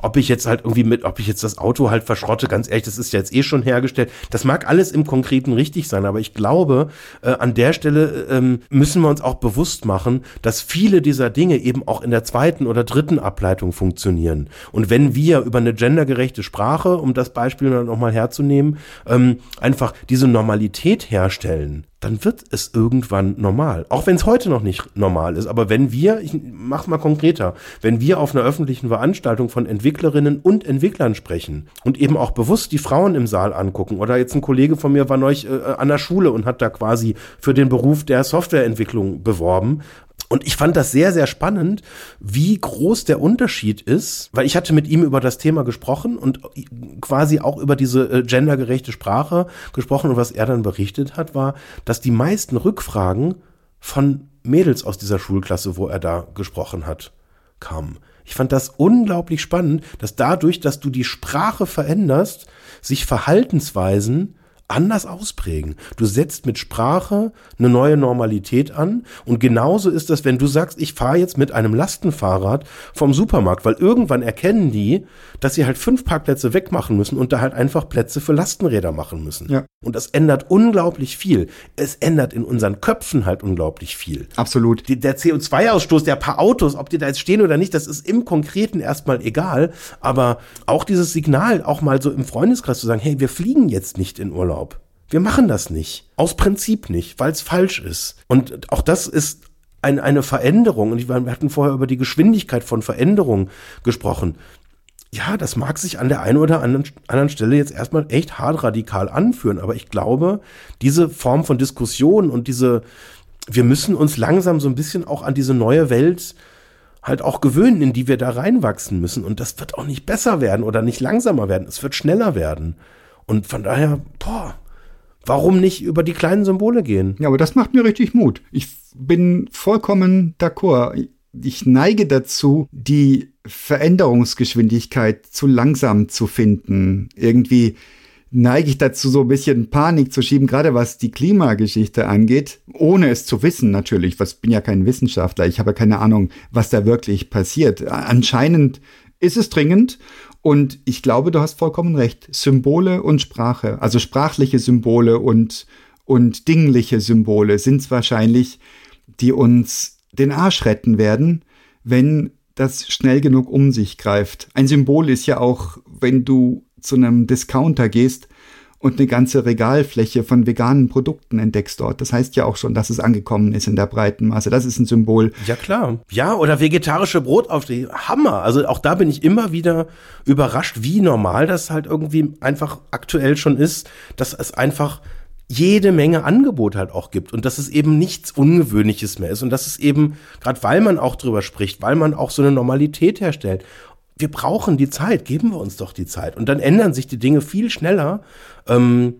A: ob ich jetzt halt irgendwie mit, ob ich jetzt das Auto halt verschrotte, ganz ehrlich, das ist ja jetzt eh schon hergestellt. Das mag alles im Konkreten richtig sein, aber ich glaube, äh, an der Stelle ähm, müssen wir uns auch bewusst machen, dass viele dieser Dinge eben auch in der zweiten oder dritten Ableitung funktionieren. Und wenn wir über eine gendergerechte Sprache, um das Beispiel nochmal herzunehmen, ähm, einfach diese Normalität herstellen, dann wird es irgendwann normal. Auch wenn es heute noch nicht normal ist. Aber wenn wir, ich mach mal konkreter, wenn wir auf einer öffentlichen Veranstaltung von Entwicklerinnen und Entwicklern sprechen und eben auch bewusst die Frauen im Saal angucken, oder jetzt ein Kollege von mir war neulich äh, an der Schule und hat da quasi für den Beruf der Softwareentwicklung beworben, und ich fand das sehr, sehr spannend, wie groß der Unterschied ist, weil ich hatte mit ihm über das Thema gesprochen und quasi auch über diese äh, gendergerechte Sprache gesprochen. Und was er dann berichtet hat, war, dass die meisten Rückfragen von Mädels aus dieser Schulklasse, wo er da gesprochen hat, kamen. Ich fand das unglaublich spannend, dass dadurch, dass du die Sprache veränderst, sich Verhaltensweisen anders ausprägen. Du setzt mit Sprache eine neue Normalität an und genauso ist das, wenn du sagst, ich fahre jetzt mit einem Lastenfahrrad vom Supermarkt, weil irgendwann erkennen die, dass sie halt fünf Parkplätze wegmachen müssen und da halt einfach Plätze für Lastenräder machen müssen.
B: Ja.
A: Und das ändert unglaublich viel. Es ändert in unseren Köpfen halt unglaublich viel.
B: Absolut.
A: Der CO2-Ausstoß der paar Autos, ob die da jetzt stehen oder nicht, das ist im Konkreten erstmal egal. Aber auch dieses Signal, auch mal so im Freundeskreis zu sagen, hey, wir fliegen jetzt nicht in Urlaub. Wir machen das nicht. Aus Prinzip nicht, weil es falsch ist. Und auch das ist ein, eine Veränderung. Und wir hatten vorher über die Geschwindigkeit von Veränderung gesprochen ja, das mag sich an der einen oder anderen, Stelle jetzt erstmal echt hart radikal anführen, aber ich glaube, diese Form von Diskussion und diese, wir müssen uns langsam so ein bisschen auch an diese neue Welt halt auch gewöhnen, in die wir da reinwachsen müssen. Und das wird auch nicht besser werden oder nicht langsamer werden. Es wird schneller werden. Und von daher, boah, warum nicht über die kleinen Symbole gehen?
B: Ja, aber das macht mir richtig Mut. Ich bin vollkommen d'accord ich neige dazu, die Veränderungsgeschwindigkeit zu langsam zu finden. Irgendwie neige ich dazu, so ein bisschen Panik zu schieben, gerade was die Klimageschichte angeht, ohne es zu wissen natürlich. Was bin ja kein Wissenschaftler, ich habe keine Ahnung, was da wirklich passiert. Anscheinend ist es dringend und ich glaube, du hast vollkommen recht. Symbole und Sprache, also sprachliche Symbole und, und dingliche Symbole sind es wahrscheinlich, die uns den Arsch retten werden, wenn das schnell genug um sich greift. Ein Symbol ist ja auch, wenn du zu einem Discounter gehst und eine ganze Regalfläche von veganen Produkten entdeckst dort. Das heißt ja auch schon, dass es angekommen ist in der breiten Masse. Das ist ein Symbol.
A: Ja, klar. Ja, oder vegetarische Brotaufstriche. Hammer. Also auch da bin ich immer wieder überrascht, wie normal das halt irgendwie einfach aktuell schon ist, dass es einfach jede Menge Angebot halt auch gibt und dass es eben nichts Ungewöhnliches mehr ist und dass es eben, gerade weil man auch drüber spricht, weil man auch so eine Normalität herstellt, wir brauchen die Zeit, geben wir uns doch die Zeit und dann ändern sich die Dinge viel schneller, ähm,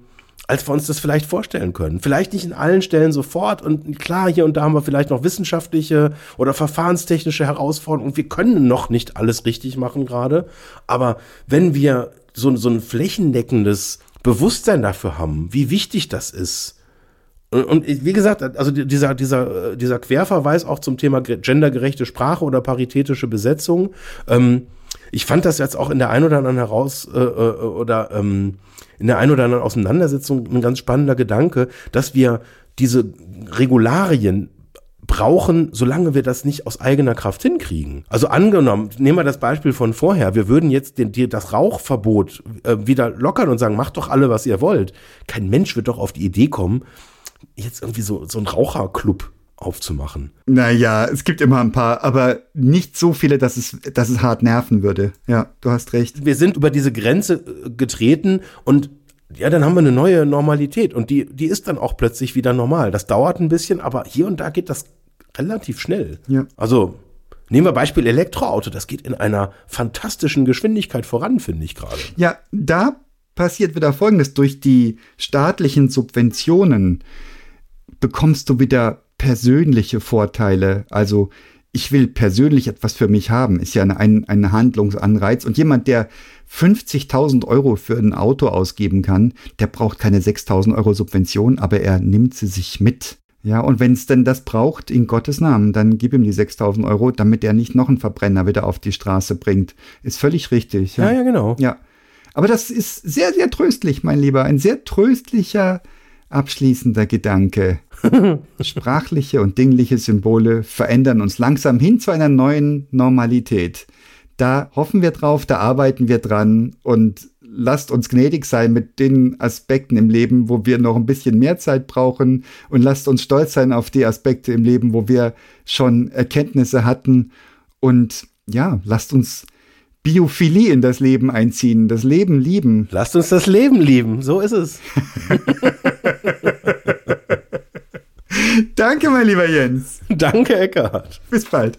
A: als wir uns das vielleicht vorstellen können. Vielleicht nicht in allen Stellen sofort und klar, hier und da haben wir vielleicht noch wissenschaftliche oder verfahrenstechnische Herausforderungen wir können noch nicht alles richtig machen gerade, aber wenn wir so, so ein flächendeckendes Bewusstsein dafür haben, wie wichtig das ist. Und, und wie gesagt, also dieser, dieser, dieser Querverweis auch zum Thema gendergerechte Sprache oder paritätische Besetzung, ähm, ich fand das jetzt auch in der ein oder anderen heraus äh, äh, oder ähm, in der ein oder anderen Auseinandersetzung ein ganz spannender Gedanke, dass wir diese Regularien brauchen, solange wir das nicht aus eigener Kraft hinkriegen. Also angenommen, nehmen wir das Beispiel von vorher, wir würden jetzt den, die, das Rauchverbot äh, wieder lockern und sagen, macht doch alle, was ihr wollt. Kein Mensch wird doch auf die Idee kommen, jetzt irgendwie so, so ein Raucherclub aufzumachen.
B: Naja, es gibt immer ein paar, aber nicht so viele, dass es, dass es hart nerven würde. Ja, du hast recht.
A: Wir sind über diese Grenze äh, getreten und ja, dann haben wir eine neue Normalität und die, die ist dann auch plötzlich wieder normal. Das dauert ein bisschen, aber hier und da geht das relativ schnell.
B: Ja.
A: Also nehmen wir Beispiel Elektroauto, das geht in einer fantastischen Geschwindigkeit voran, finde ich gerade.
B: Ja, da passiert wieder Folgendes. Durch die staatlichen Subventionen bekommst du wieder persönliche Vorteile. Also ich will persönlich etwas für mich haben, ist ja ein, ein Handlungsanreiz. Und jemand, der 50.000 Euro für ein Auto ausgeben kann, der braucht keine 6.000 Euro Subvention, aber er nimmt sie sich mit. Ja, und wenn es denn das braucht, in Gottes Namen, dann gib ihm die 6000 Euro, damit er nicht noch einen Verbrenner wieder auf die Straße bringt. Ist völlig richtig.
A: Ja, ja, ja genau.
B: Ja. Aber das ist sehr, sehr tröstlich, mein Lieber. Ein sehr tröstlicher, abschließender Gedanke. Sprachliche und dingliche Symbole verändern uns langsam hin zu einer neuen Normalität. Da hoffen wir drauf, da arbeiten wir dran und lasst uns gnädig sein mit den Aspekten im Leben, wo wir noch ein bisschen mehr Zeit brauchen und lasst uns stolz sein auf die Aspekte im Leben, wo wir schon Erkenntnisse hatten und ja, lasst uns Biophilie in das Leben einziehen, das Leben lieben.
A: Lasst uns das Leben lieben, so ist es.
B: Danke, mein lieber Jens.
A: Danke, Eckhard.
B: Bis bald.